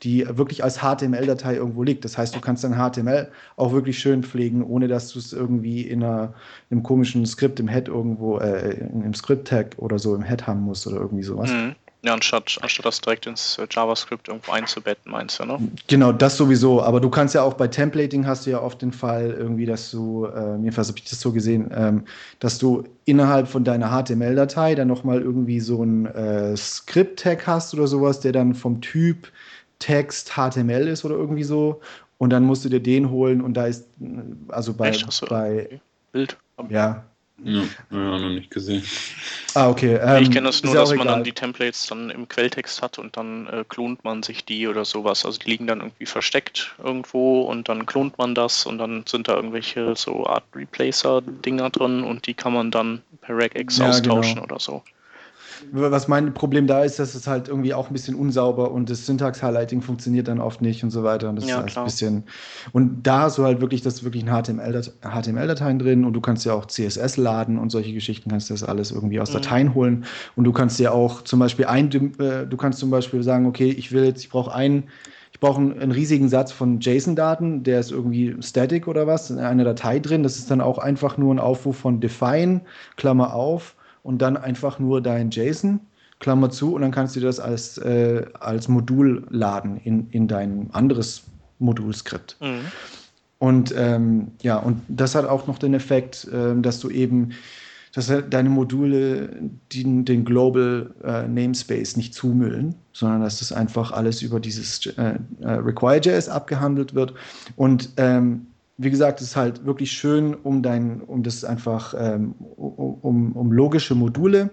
die wirklich als HTML-Datei irgendwo liegt. Das heißt, du kannst dein HTML auch wirklich schön pflegen, ohne dass du es irgendwie in, einer, in einem komischen Skript im Head irgendwo, äh, im Script-Tag oder so im Head haben musst oder irgendwie sowas. Mhm. Ja, anstatt, anstatt das direkt ins JavaScript irgendwo einzubetten, meinst du, ne? Genau, das sowieso. Aber du kannst ja auch bei Templating hast du ja oft den Fall irgendwie, dass du, äh, jedenfalls habe ich das so gesehen, ähm, dass du innerhalb von deiner HTML-Datei dann nochmal irgendwie so ein äh, Script-Tag hast oder sowas, der dann vom Typ Text HTML ist oder irgendwie so. Und dann musst du dir den holen und da ist, äh, also bei, Echt? bei. Bild. Ja, ja, ja, noch nicht gesehen. Ah, okay. Ähm, ich kenne das nur, dass man egal. dann die Templates dann im Quelltext hat und dann äh, klont man sich die oder sowas. Also die liegen dann irgendwie versteckt irgendwo und dann klont man das und dann sind da irgendwelche so Art Replacer-Dinger drin und die kann man dann per Regex ja, austauschen genau. oder so. Was mein Problem da ist, dass es halt irgendwie auch ein bisschen unsauber und das Syntax-Highlighting funktioniert dann oft nicht und so weiter. Und das ja, ist halt ein bisschen. Und da hast du halt wirklich das wirklich ein HTML-Dateien drin und du kannst ja auch CSS laden und solche Geschichten kannst du das alles irgendwie aus mhm. Dateien holen. Und du kannst ja auch zum Beispiel ein, äh, du kannst zum Beispiel sagen, okay, ich will jetzt, ich brauche einen ich brauche einen, einen, riesigen Satz von JSON-Daten, der ist irgendwie static oder was, in einer Datei drin. Das ist dann auch einfach nur ein Aufruf von define, Klammer auf, und dann einfach nur dein JSON, Klammer zu, und dann kannst du das als, äh, als Modul laden in, in dein anderes Modulskript. Mhm. Und ähm, ja, und das hat auch noch den Effekt, äh, dass du eben dass deine Module den, den Global äh, Namespace nicht zumüllen, sondern dass das einfach alles über dieses äh, äh, Require.js abgehandelt wird. Und ähm, wie gesagt, es ist halt wirklich schön, um dein, um das einfach, ähm, um, um logische Module,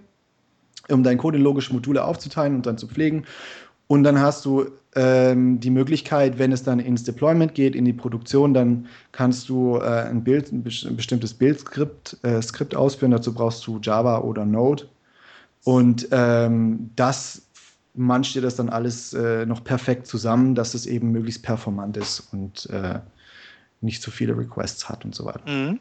um deinen Code in logische Module aufzuteilen und dann zu pflegen. Und dann hast du ähm, die Möglichkeit, wenn es dann ins Deployment geht, in die Produktion, dann kannst du äh, ein Bild, ein bestimmtes Bildskript äh, Skript ausführen. Dazu brauchst du Java oder Node. Und ähm, das mancht dir das dann alles äh, noch perfekt zusammen, dass es eben möglichst performant ist und äh, nicht zu viele Requests hat und so weiter. Mhm.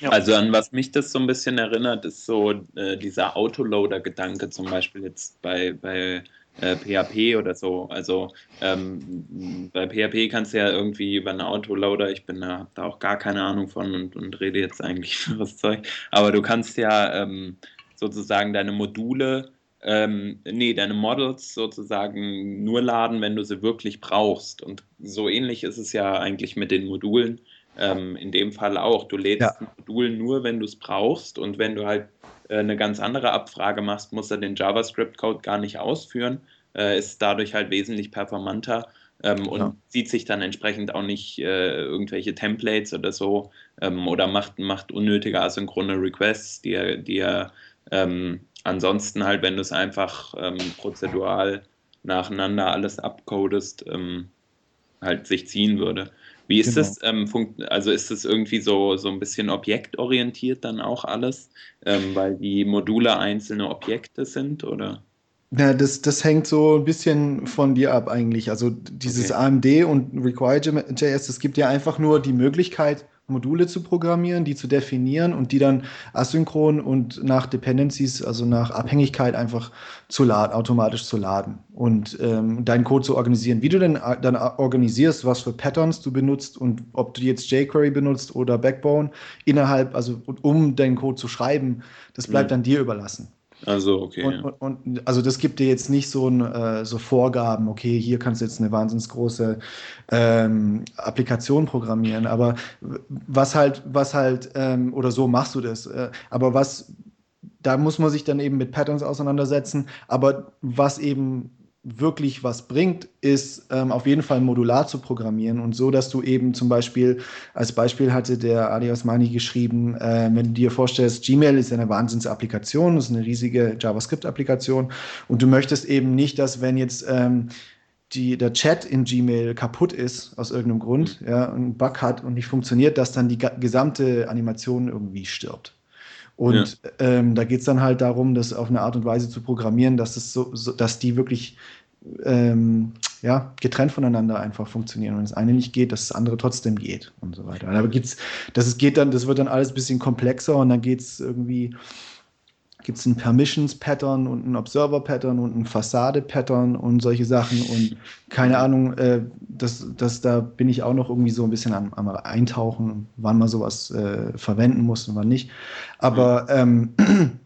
Ja. Also an was mich das so ein bisschen erinnert, ist so äh, dieser Autoloader-Gedanke zum Beispiel jetzt bei, bei äh, PHP oder so. Also ähm, bei PHP kannst du ja irgendwie über einen Autoloader, ich bin da, da auch gar keine Ahnung von und, und rede jetzt eigentlich *laughs* was Zeug, aber du kannst ja ähm, sozusagen deine Module, ähm, nee, deine Models sozusagen nur laden, wenn du sie wirklich brauchst. Und so ähnlich ist es ja eigentlich mit den Modulen. Ähm, in dem Fall auch. Du lädst ja. ein Modul nur, wenn du es brauchst und wenn du halt äh, eine ganz andere Abfrage machst, muss er den JavaScript-Code gar nicht ausführen, äh, ist dadurch halt wesentlich performanter ähm, und ja. sieht sich dann entsprechend auch nicht äh, irgendwelche Templates oder so ähm, oder macht, macht unnötige asynchrone Requests, die er, die er ähm, ansonsten halt, wenn du es einfach ähm, prozedural nacheinander alles abcodest, ähm, halt sich ziehen würde. Wie ist genau. das? Ähm, also ist das irgendwie so, so ein bisschen objektorientiert dann auch alles, ähm, weil die Module einzelne Objekte sind, oder? Ja, das, das hängt so ein bisschen von dir ab eigentlich. Also dieses okay. AMD und Require.js, es gibt ja einfach nur die Möglichkeit, Module zu programmieren, die zu definieren und die dann asynchron und nach Dependencies, also nach Abhängigkeit einfach zu laden, automatisch zu laden und ähm, deinen Code zu organisieren. Wie du denn äh, dann organisierst, was für Patterns du benutzt und ob du jetzt jQuery benutzt oder Backbone innerhalb, also um deinen Code zu schreiben, das bleibt mhm. dann dir überlassen. Also, okay. Und, und, und, also das gibt dir jetzt nicht so, ein, äh, so Vorgaben, okay, hier kannst du jetzt eine wahnsinnig große ähm, Applikation programmieren, aber was halt, was halt, ähm, oder so machst du das, äh, aber was, da muss man sich dann eben mit Patterns auseinandersetzen, aber was eben wirklich was bringt, ist ähm, auf jeden Fall modular zu programmieren und so, dass du eben zum Beispiel, als Beispiel hatte der Adi Osmani geschrieben, äh, wenn du dir vorstellst, Gmail ist eine Wahnsinnsapplikation, das ist eine riesige JavaScript-Applikation und du möchtest eben nicht, dass wenn jetzt ähm, die, der Chat in Gmail kaputt ist, aus irgendeinem Grund, ja, einen Bug hat und nicht funktioniert, dass dann die gesamte Animation irgendwie stirbt. Und ja. ähm, da geht es dann halt darum, das auf eine Art und Weise zu programmieren, dass, es so, so dass die wirklich ähm, ja, getrennt voneinander einfach funktionieren. Wenn das eine nicht geht, dass das andere trotzdem geht und so weiter. Aber gibt's, das geht dann, das wird dann alles ein bisschen komplexer und dann geht es irgendwie gibt es ein Permissions-Pattern und ein Observer-Pattern und ein Fassade-Pattern und solche Sachen und keine Ahnung, äh, das, das, da bin ich auch noch irgendwie so ein bisschen am, am Eintauchen, wann man sowas äh, verwenden muss und wann nicht. Aber, ähm, *clears throat*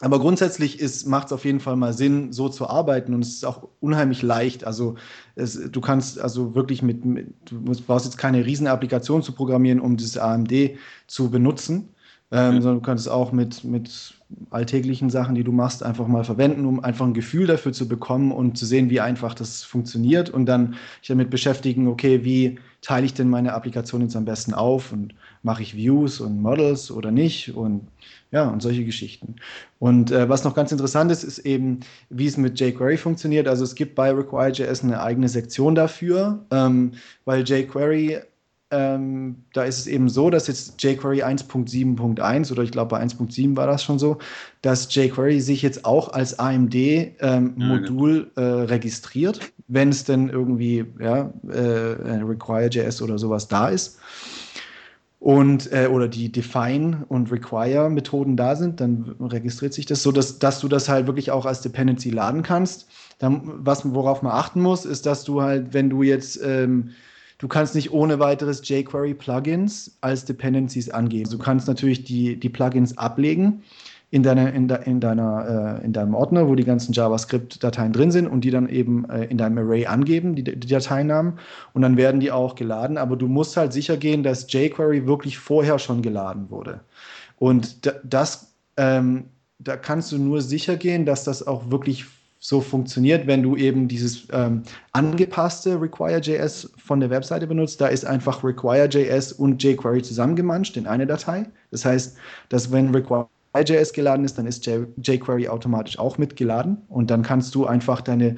aber grundsätzlich macht es auf jeden Fall mal Sinn, so zu arbeiten und es ist auch unheimlich leicht. Also es, du kannst also wirklich mit, mit, du brauchst jetzt keine riesen Applikation zu programmieren, um das AMD zu benutzen ähm, ja. sondern du kannst es auch mit, mit alltäglichen Sachen, die du machst, einfach mal verwenden, um einfach ein Gefühl dafür zu bekommen und zu sehen, wie einfach das funktioniert und dann dich damit beschäftigen, okay, wie teile ich denn meine Applikation jetzt am besten auf und mache ich Views und Models oder nicht und ja, und solche Geschichten. Und äh, was noch ganz interessant ist, ist eben, wie es mit jQuery funktioniert. Also es gibt bei Require.js eine eigene Sektion dafür, ähm, weil jQuery ähm, da ist es eben so, dass jetzt jQuery 1.7.1 oder ich glaube bei 1.7 war das schon so, dass jQuery sich jetzt auch als AMD-Modul ähm, ja, genau. äh, registriert, wenn es denn irgendwie ja, äh, Require.js oder sowas da ist und äh, oder die Define und Require Methoden da sind, dann registriert sich das so, dass, dass du das halt wirklich auch als Dependency laden kannst. Dann, was, worauf man achten muss, ist, dass du halt, wenn du jetzt ähm, Du kannst nicht ohne weiteres jQuery Plugins als Dependencies angeben. Du kannst natürlich die, die Plugins ablegen in, deiner, in, de, in, deiner, äh, in deinem Ordner, wo die ganzen JavaScript-Dateien drin sind und die dann eben äh, in deinem Array angeben, die, die Dateinamen. Und dann werden die auch geladen. Aber du musst halt sicher gehen, dass jQuery wirklich vorher schon geladen wurde. Und das, ähm, da kannst du nur sicher gehen, dass das auch wirklich so funktioniert, wenn du eben dieses ähm, angepasste Require.js von der Webseite benutzt. Da ist einfach Require.js und jQuery zusammengemanscht in eine Datei. Das heißt, dass wenn Require.js geladen ist, dann ist jQuery automatisch auch mitgeladen und dann kannst du einfach deine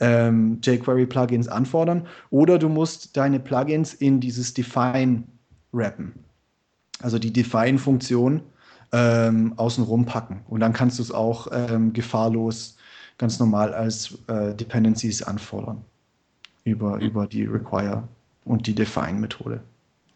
ähm, jQuery-Plugins anfordern oder du musst deine Plugins in dieses Define wrappen. Also die Define-Funktion ähm, außenrum packen und dann kannst du es auch ähm, gefahrlos ganz normal als äh, Dependencies anfordern über, mhm. über die Require und die Define-Methode.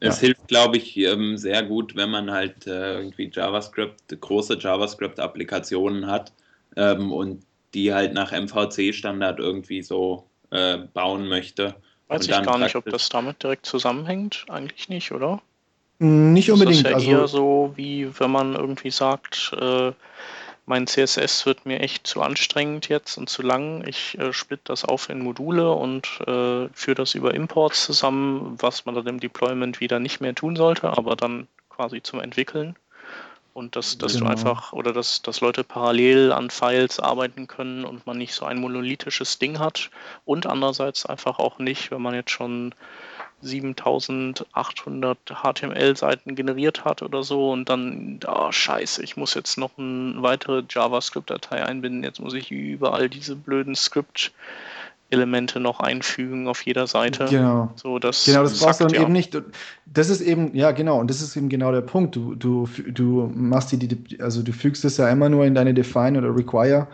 Es ja. hilft, glaube ich, ähm, sehr gut, wenn man halt äh, irgendwie JavaScript, große JavaScript-Applikationen hat ähm, und die halt nach MVC-Standard irgendwie so äh, bauen möchte. Weiß ich gar nicht, ob das damit direkt zusammenhängt. Eigentlich nicht, oder? Nicht unbedingt. Das ist ja also, eher so, wie wenn man irgendwie sagt, äh, mein CSS wird mir echt zu anstrengend jetzt und zu lang. Ich äh, split das auf in Module und äh, führe das über Imports zusammen, was man dann im Deployment wieder nicht mehr tun sollte, aber dann quasi zum Entwickeln. Und dass, dass genau. du einfach oder dass, dass Leute parallel an Files arbeiten können und man nicht so ein monolithisches Ding hat. Und andererseits einfach auch nicht, wenn man jetzt schon 7800 HTML-Seiten generiert hat oder so und dann, oh, scheiße, ich muss jetzt noch eine weitere JavaScript-Datei einbinden, jetzt muss ich überall diese blöden Script- Elemente noch einfügen auf jeder Seite. Genau. So, das genau, das brauchst du dann ja. eben nicht. Das ist eben, ja, genau, und das ist eben genau der Punkt. Du, du, du machst die, also du fügst es ja immer nur in deine Define oder Require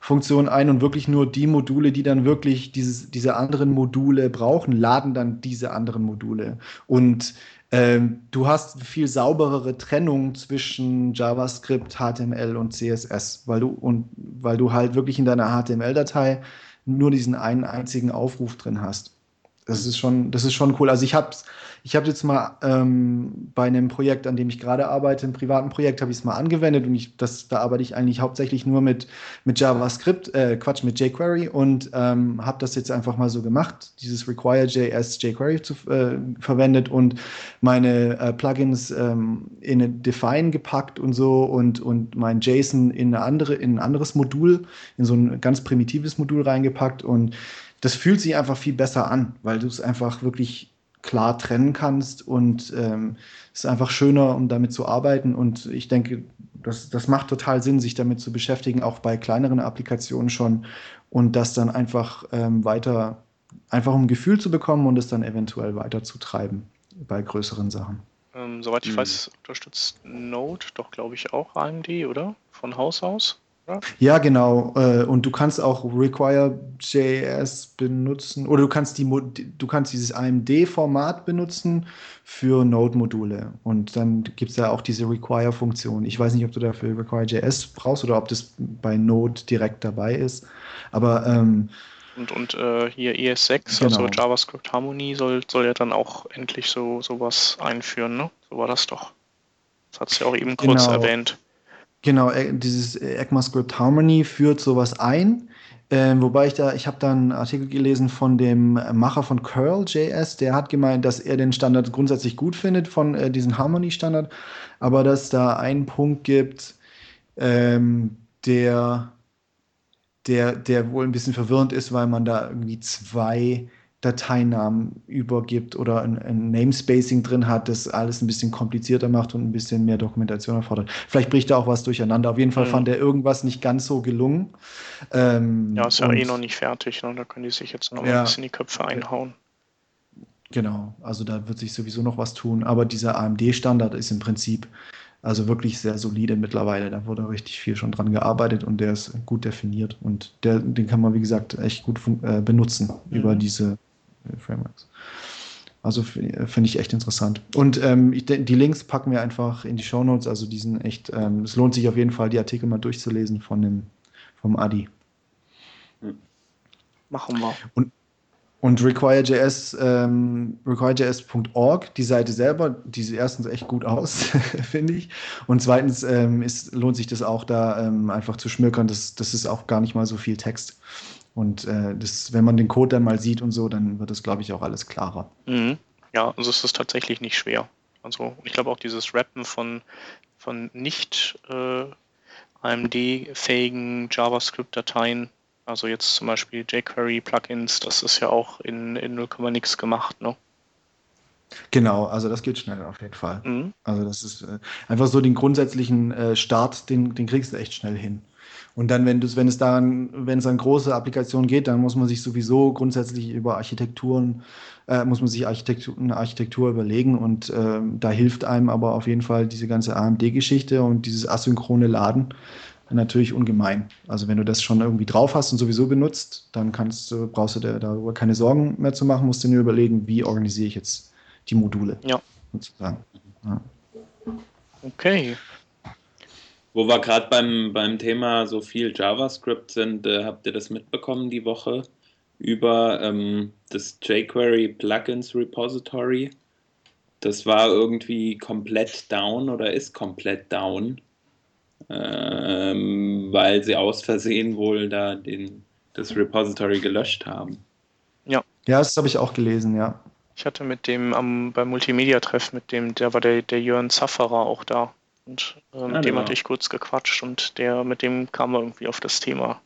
Funktion ein und wirklich nur die Module, die dann wirklich dieses, diese anderen Module brauchen, laden dann diese anderen Module. Und ähm, du hast viel sauberere Trennung zwischen JavaScript, HTML und CSS, weil du und weil du halt wirklich in deiner HTML-Datei nur diesen einen einzigen Aufruf drin hast. Das ist schon, das ist schon cool. Also ich habe ich habe jetzt mal ähm, bei einem Projekt, an dem ich gerade arbeite, einem privaten Projekt, habe ich es mal angewendet und ich, das, da arbeite ich eigentlich hauptsächlich nur mit, mit JavaScript, äh, Quatsch, mit jQuery und ähm, habe das jetzt einfach mal so gemacht, dieses Require.js jQuery zu, äh, verwendet und meine äh, Plugins ähm, in eine Define gepackt und so und, und mein JSON in, eine andere, in ein anderes Modul, in so ein ganz primitives Modul reingepackt und das fühlt sich einfach viel besser an, weil du es einfach wirklich klar trennen kannst und ähm, es ist einfach schöner, um damit zu arbeiten und ich denke, das, das macht total Sinn, sich damit zu beschäftigen, auch bei kleineren Applikationen schon und das dann einfach ähm, weiter, einfach um ein Gefühl zu bekommen und es dann eventuell weiter zu treiben bei größeren Sachen. Ähm, soweit ich mhm. weiß, unterstützt Node doch, glaube ich, auch AMD, oder? Von Haus aus? Ja, genau. Äh, und du kannst auch Require.js benutzen oder du kannst, die, du kannst dieses AMD-Format benutzen für Node-Module. Und dann gibt es ja auch diese Require-Funktion. Ich weiß nicht, ob du dafür Require.js brauchst oder ob das bei Node direkt dabei ist. Aber ähm, und, und äh, hier ES6, genau. also JavaScript Harmony, soll, soll ja dann auch endlich so sowas einführen, ne? So war das doch. Das hat es ja auch eben kurz genau. erwähnt. Genau, äh, dieses äh, ECMAScript Harmony führt sowas ein. Ähm, wobei ich da, ich habe da einen Artikel gelesen von dem Macher von Curl.js, der hat gemeint, dass er den Standard grundsätzlich gut findet von äh, diesem Harmony-Standard, aber dass da einen Punkt gibt, ähm, der, der, der wohl ein bisschen verwirrend ist, weil man da irgendwie zwei Dateinamen übergibt oder ein, ein, Namespacing drin hat, das alles ein bisschen komplizierter macht und ein bisschen mehr Dokumentation erfordert. Vielleicht bricht da auch was durcheinander. Auf jeden Fall mhm. fand er irgendwas nicht ganz so gelungen. Ähm, ja, ist ja eh noch nicht fertig. Ne? Da können die sich jetzt noch ja. ein bisschen die Köpfe einhauen. Genau, also da wird sich sowieso noch was tun, aber dieser AMD-Standard ist im Prinzip also wirklich sehr solide mittlerweile. Da wurde richtig viel schon dran gearbeitet und der ist gut definiert und der, den kann man, wie gesagt, echt gut äh, benutzen mhm. über diese äh, Frameworks. Also finde ich echt interessant. Und ähm, ich, die Links packen wir einfach in die Show Notes. Also diesen echt, ähm, es lohnt sich auf jeden Fall, die Artikel mal durchzulesen von dem, vom Adi. Machen wir. Und, und Require.js, ähm, require.js.org, die Seite selber, die sieht erstens echt gut aus, *laughs* finde ich. Und zweitens ähm, ist, lohnt sich das auch da ähm, einfach zu schmökern. Das, das ist auch gar nicht mal so viel Text. Und äh, das, wenn man den Code dann mal sieht und so, dann wird das, glaube ich, auch alles klarer. Mhm. Ja, also es ist tatsächlich nicht schwer. Also ich glaube auch dieses Rappen von, von nicht äh, AMD-fähigen JavaScript-Dateien also jetzt zum Beispiel jQuery-Plugins, das ist ja auch in, in 0, nix gemacht, ne? Genau, also das geht schnell auf jeden Fall. Mhm. Also das ist äh, einfach so den grundsätzlichen äh, Start, den, den kriegst du echt schnell hin. Und dann, wenn, wenn es daran, wenn es an große Applikationen geht, dann muss man sich sowieso grundsätzlich über Architekturen, äh, muss man sich Architektur, eine Architektur überlegen und äh, da hilft einem aber auf jeden Fall diese ganze AMD-Geschichte und dieses asynchrone Laden natürlich ungemein. Also wenn du das schon irgendwie drauf hast und sowieso benutzt, dann kannst du, brauchst du dir darüber keine Sorgen mehr zu machen, musst du nur überlegen, wie organisiere ich jetzt die Module. Ja. Sozusagen. Ja. Okay. Wo wir gerade beim, beim Thema so viel JavaScript sind, äh, habt ihr das mitbekommen die Woche über ähm, das jQuery Plugins Repository? Das war irgendwie komplett down oder ist komplett down ähm, weil sie aus Versehen wohl da den, das Repository gelöscht haben. Ja. Ja, das habe ich auch gelesen, ja. Ich hatte mit dem am, beim Multimedia-Treff, mit dem, der war der, der Jörn Zafferer auch da. Und äh, mit ah, dem genau. hatte ich kurz gequatscht und der, mit dem kam er irgendwie auf das Thema.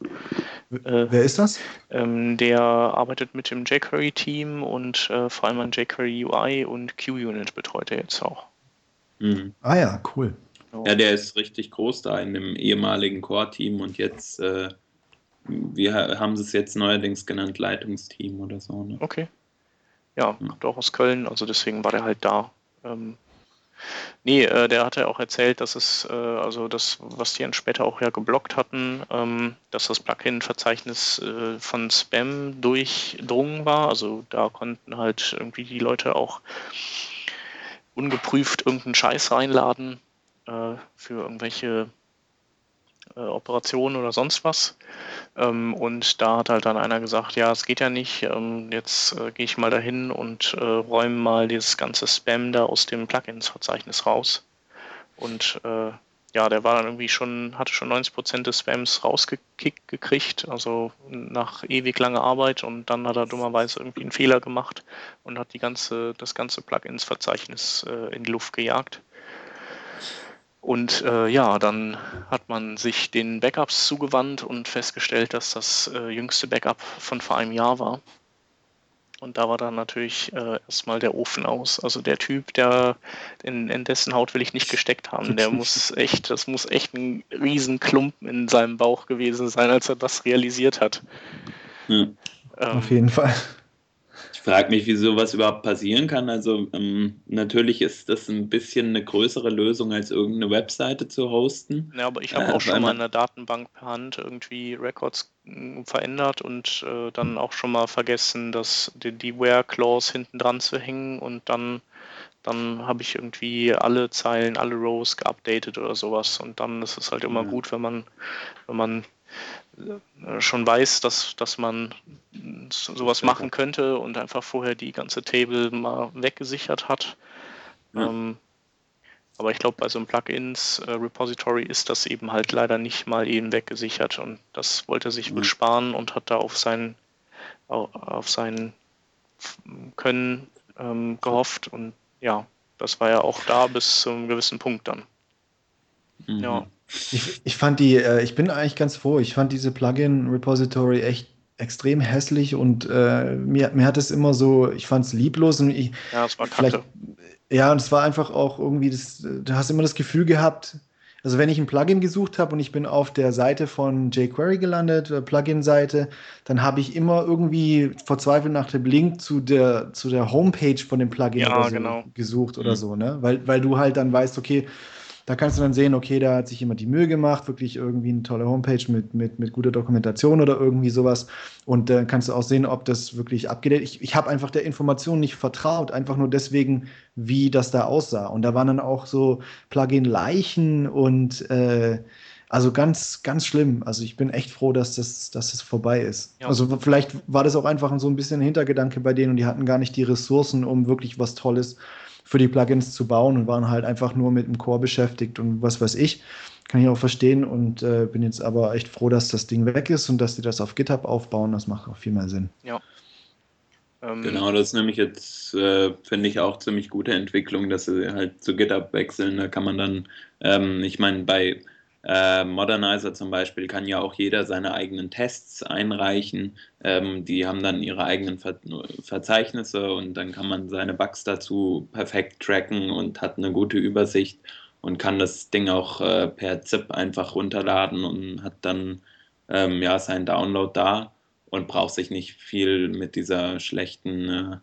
Äh, Wer ist das? Ähm, der arbeitet mit dem jQuery-Team und äh, vor allem an jQuery UI und QUnit betreut er jetzt auch. Mhm. Ah ja, cool. Ja, der ist richtig groß da in dem ehemaligen Core-Team und jetzt, äh, wir haben es jetzt neuerdings genannt, Leitungsteam oder so. Ne? Okay. Ja, kommt auch aus Köln, also deswegen war der halt da. Ähm, nee, äh, der hatte auch erzählt, dass es, äh, also das, was die dann später auch ja geblockt hatten, ähm, dass das Plugin-Verzeichnis äh, von Spam durchdrungen war. Also da konnten halt irgendwie die Leute auch ungeprüft irgendeinen Scheiß reinladen äh, für irgendwelche äh, Operationen oder sonst was. Ähm, und da hat halt dann einer gesagt, ja, es geht ja nicht, ähm, jetzt äh, gehe ich mal dahin und äh, räume mal dieses ganze Spam da aus dem Plugins-Verzeichnis raus. Und äh, ja, der war dann irgendwie schon, hatte schon 90% des Spams rausgekickt gekriegt, also nach ewig langer Arbeit und dann hat er dummerweise irgendwie einen Fehler gemacht und hat die ganze, das ganze Plugins-Verzeichnis äh, in die Luft gejagt. Und äh, ja, dann hat man sich den Backups zugewandt und festgestellt, dass das äh, jüngste Backup von vor einem Jahr war. Und da war dann natürlich äh, erstmal der Ofen aus. Also der Typ, der in, in, dessen Haut will ich nicht gesteckt haben, der *laughs* muss echt, das muss echt ein Riesenklumpen in seinem Bauch gewesen sein, als er das realisiert hat. Hm. Ähm, Auf jeden Fall frage mich, wie sowas überhaupt passieren kann. Also ähm, natürlich ist das ein bisschen eine größere Lösung, als irgendeine Webseite zu hosten. Ja, aber ich habe äh, auch schon mal in der Datenbank per Hand irgendwie Records äh, verändert und äh, dann auch schon mal vergessen, dass die, die Where-Clause hinten dran zu hängen und dann dann habe ich irgendwie alle Zeilen, alle Rows geupdatet oder sowas. Und dann ist es halt immer ja. gut, wenn man, wenn man schon weiß, dass, dass man sowas machen könnte und einfach vorher die ganze Table mal weggesichert hat. Ja. Ähm, aber ich glaube, bei so einem Plugins-Repository äh, ist das eben halt leider nicht mal eben weggesichert und das wollte er sich mhm. besparen und hat da auf sein, auf sein Können ähm, gehofft und ja, das war ja auch da bis zu einem gewissen Punkt dann. Mhm. Ja. Ich, ich fand die, äh, ich bin eigentlich ganz froh. Ich fand diese Plugin-Repository echt extrem hässlich und äh, mir, mir hat es immer so, ich fand es lieblos und ich, ja, es war kacke. Ja, und es war einfach auch irgendwie, das, du hast immer das Gefühl gehabt, Also wenn ich ein Plugin gesucht habe und ich bin auf der Seite von jQuery gelandet, äh, Plugin-Seite, dann habe ich immer irgendwie verzweifelt nach dem Link zu der, zu der Homepage von dem Plugin Ja, oder so genau. gesucht oder Mhm. so, ne? Weil, weil du halt dann weißt, okay, da kannst du dann sehen, okay, da hat sich jemand die Mühe gemacht, wirklich irgendwie eine tolle Homepage mit, mit, mit guter Dokumentation oder irgendwie sowas. Und dann kannst du auch sehen, ob das wirklich abgedatet Ich, ich habe einfach der Information nicht vertraut, einfach nur deswegen, wie das da aussah. Und da waren dann auch so Plugin-Leichen und äh, also ganz, ganz schlimm. Also ich bin echt froh, dass das, dass das vorbei ist. Ja. Also vielleicht war das auch einfach so ein bisschen ein Hintergedanke bei denen und die hatten gar nicht die Ressourcen, um wirklich was Tolles für die Plugins zu bauen und waren halt einfach nur mit dem Core beschäftigt und was weiß ich. Kann ich auch verstehen und äh, bin jetzt aber echt froh, dass das Ding weg ist und dass die das auf GitHub aufbauen. Das macht auch viel mehr Sinn. Ähm, Genau, das ist nämlich jetzt, äh, finde ich, auch ziemlich gute Entwicklung, dass sie halt zu GitHub wechseln. Da kann man dann, ähm, ich meine, bei äh, Modernizer zum Beispiel kann ja auch jeder seine eigenen Tests einreichen. Ähm, die haben dann ihre eigenen Ver Verzeichnisse und dann kann man seine Bugs dazu perfekt tracken und hat eine gute Übersicht und kann das Ding auch äh, per ZIP einfach runterladen und hat dann ähm, ja seinen Download da und braucht sich nicht viel mit dieser schlechten, äh,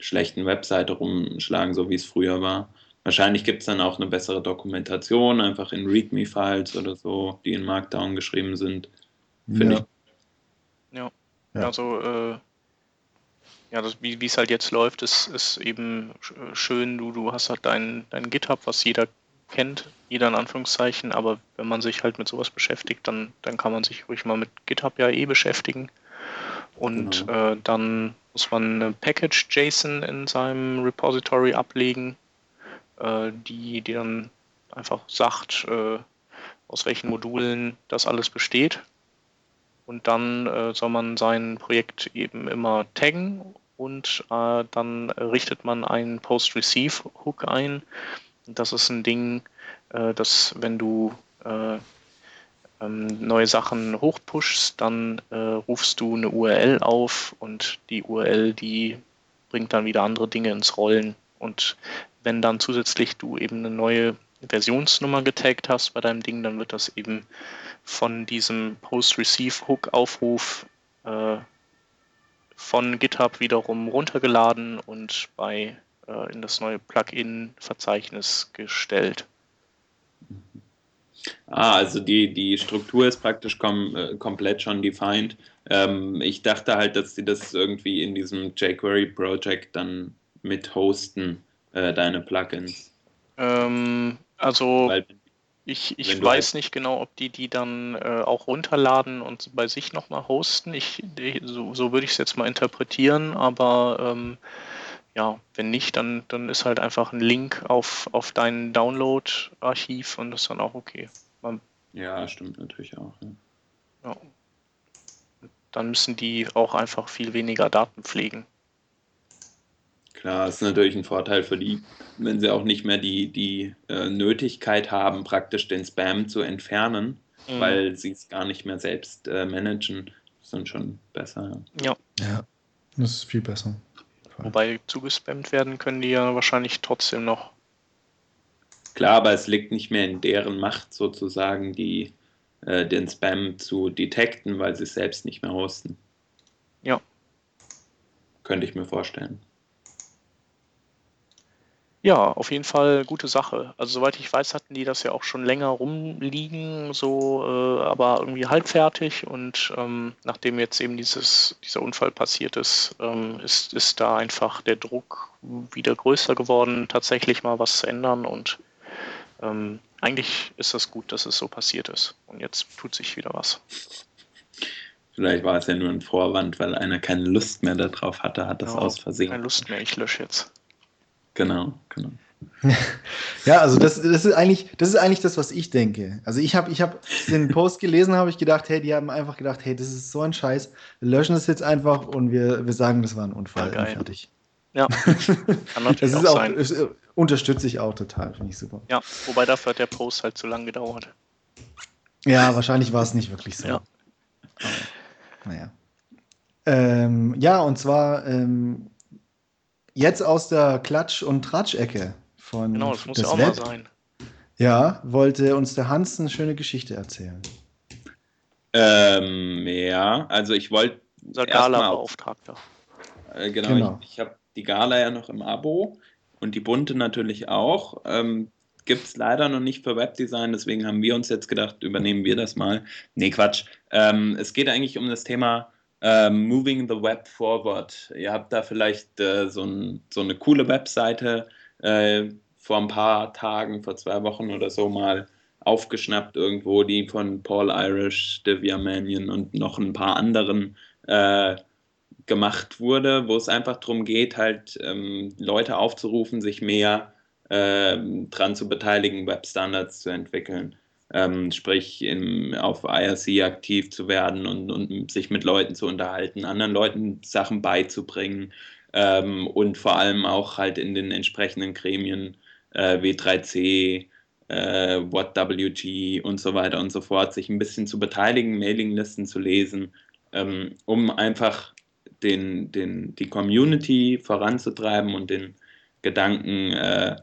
schlechten Webseite rumschlagen, so wie es früher war. Wahrscheinlich gibt es dann auch eine bessere Dokumentation, einfach in README-Files oder so, die in Markdown geschrieben sind. Finde ich. Ja. Also, äh, ja, das, wie es halt jetzt läuft, ist, ist eben sch- schön. Du, du hast halt dein, dein GitHub, was jeder kennt, jeder in Anführungszeichen, aber wenn man sich halt mit sowas beschäftigt, dann, dann kann man sich ruhig mal mit GitHub ja eh beschäftigen. Und äh, dann muss man eine Package-JSON in seinem Repository ablegen, äh, die, die dann einfach sagt, äh, aus welchen Modulen das alles besteht. Und dann äh, soll man sein Projekt eben immer taggen und äh, dann richtet man einen Post-Receive-Hook ein. Das ist ein Ding, äh, dass wenn du äh, ähm, neue Sachen hochpushst, dann äh, rufst du eine URL auf und die URL, die bringt dann wieder andere Dinge ins Rollen. Und wenn dann zusätzlich du eben eine neue Versionsnummer getaggt hast bei deinem Ding, dann wird das eben von diesem Post-Receive-Hook-Aufruf äh, von GitHub wiederum runtergeladen und bei äh, in das neue Plugin-Verzeichnis gestellt. Ah, also die, die Struktur ist praktisch kom äh, komplett schon defined. Ähm, ich dachte halt, dass sie das irgendwie in diesem jQuery-Project dann mit hosten, äh, deine Plugins. Ähm, also Weil, ich, ich weiß nicht genau, ob die die dann äh, auch runterladen und bei sich nochmal hosten. Ich, so, so würde ich es jetzt mal interpretieren, aber ähm, ja, wenn nicht, dann, dann ist halt einfach ein Link auf, auf dein Download-Archiv und das ist dann auch okay. ja, stimmt natürlich auch. Ja. Ja. Dann müssen die auch einfach viel weniger Daten pflegen. Klar, ist natürlich ein Vorteil für die, wenn sie auch nicht mehr die, die äh, Nötigkeit haben, praktisch den Spam zu entfernen, Mhm. weil sie es gar nicht mehr selbst äh, managen. Das sind schon besser. Ja, Ja, das ist viel besser. wobei zugespammt werden können die ja wahrscheinlich trotzdem noch. Klar, aber es liegt nicht mehr in deren Macht sozusagen, die, äh, den Spam zu detekten, weil sie es selbst nicht mehr hosten. Ja. Könnte ich mir vorstellen. Ja, auf jeden Fall gute Sache. Also soweit ich weiß, hatten die das ja auch schon länger rumliegen, so äh, aber irgendwie halbfertig und ähm, nachdem jetzt eben dieses, dieser Unfall passiert ist, ähm, ist, ist da einfach der Druck wieder größer geworden, tatsächlich mal was zu ändern und ähm, eigentlich ist das gut, dass es so passiert ist und jetzt tut sich wieder was. Vielleicht war es ja nur ein Vorwand, weil einer keine Lust mehr darauf hatte, hat das Ja, aus Versehen. Keine Lust mehr, ich lösche jetzt. Genau, genau. *laughs* Ja, also das, das, ist eigentlich, das ist eigentlich das, was ich denke. Also ich habe ich hab den Post gelesen, habe ich gedacht, hey, die haben einfach gedacht, hey, das ist so ein Scheiß, wir löschen das jetzt einfach und wir, wir sagen, das war ein Unfall. Ja, fertig. Ja, *laughs* kann natürlich Das ist auch auch, sein. das äh, unterstütze ich auch total, finde ich super. Ja, wobei dafür hat der Post halt zu lang gedauert. Ja, wahrscheinlich war es nicht wirklich so. Ja. Aber, naja. Ähm, ja, und zwar ähm, jetzt aus der Klatsch- und Tratsch-Ecke von Genau, das muss des ja auch mal Web. sein. Ja, wollte uns der Hans eine schöne Geschichte erzählen. Ähm, ja, also ich wollte. Unser Gala-Beauftragter. Äh, genau, genau, ich, ich habe die Gala ja noch im Abo und die bunte natürlich auch. Ähm, Gibt es leider noch nicht für Webdesign, deswegen haben wir uns jetzt gedacht, übernehmen wir das mal. Nee, Quatsch. Ähm, es geht eigentlich um das Thema äh, Moving the Web Forward. Ihr habt da vielleicht äh, so, ein, so, eine coole Webseite äh, vor ein paar Tagen, vor zwei Wochen oder so mal aufgeschnappt irgendwo, die von Paul Irish, Divya Mannion und noch ein paar anderen äh, gemacht wurde, wo es einfach darum geht, halt ähm, Leute aufzurufen, sich mehr äh, dran zu beteiligen, Webstandards zu entwickeln. Ähm, sprich, im, auf IRC aktiv zu werden und, und, sich mit Leuten zu unterhalten, anderen Leuten Sachen beizubringen ähm, und vor allem auch halt in den entsprechenden Gremien äh, W3C, äh, WhatWG und so weiter und so fort, sich ein bisschen zu beteiligen, Mailinglisten zu lesen, ähm, um einfach den, den, die Community voranzutreiben und den Gedanken äh,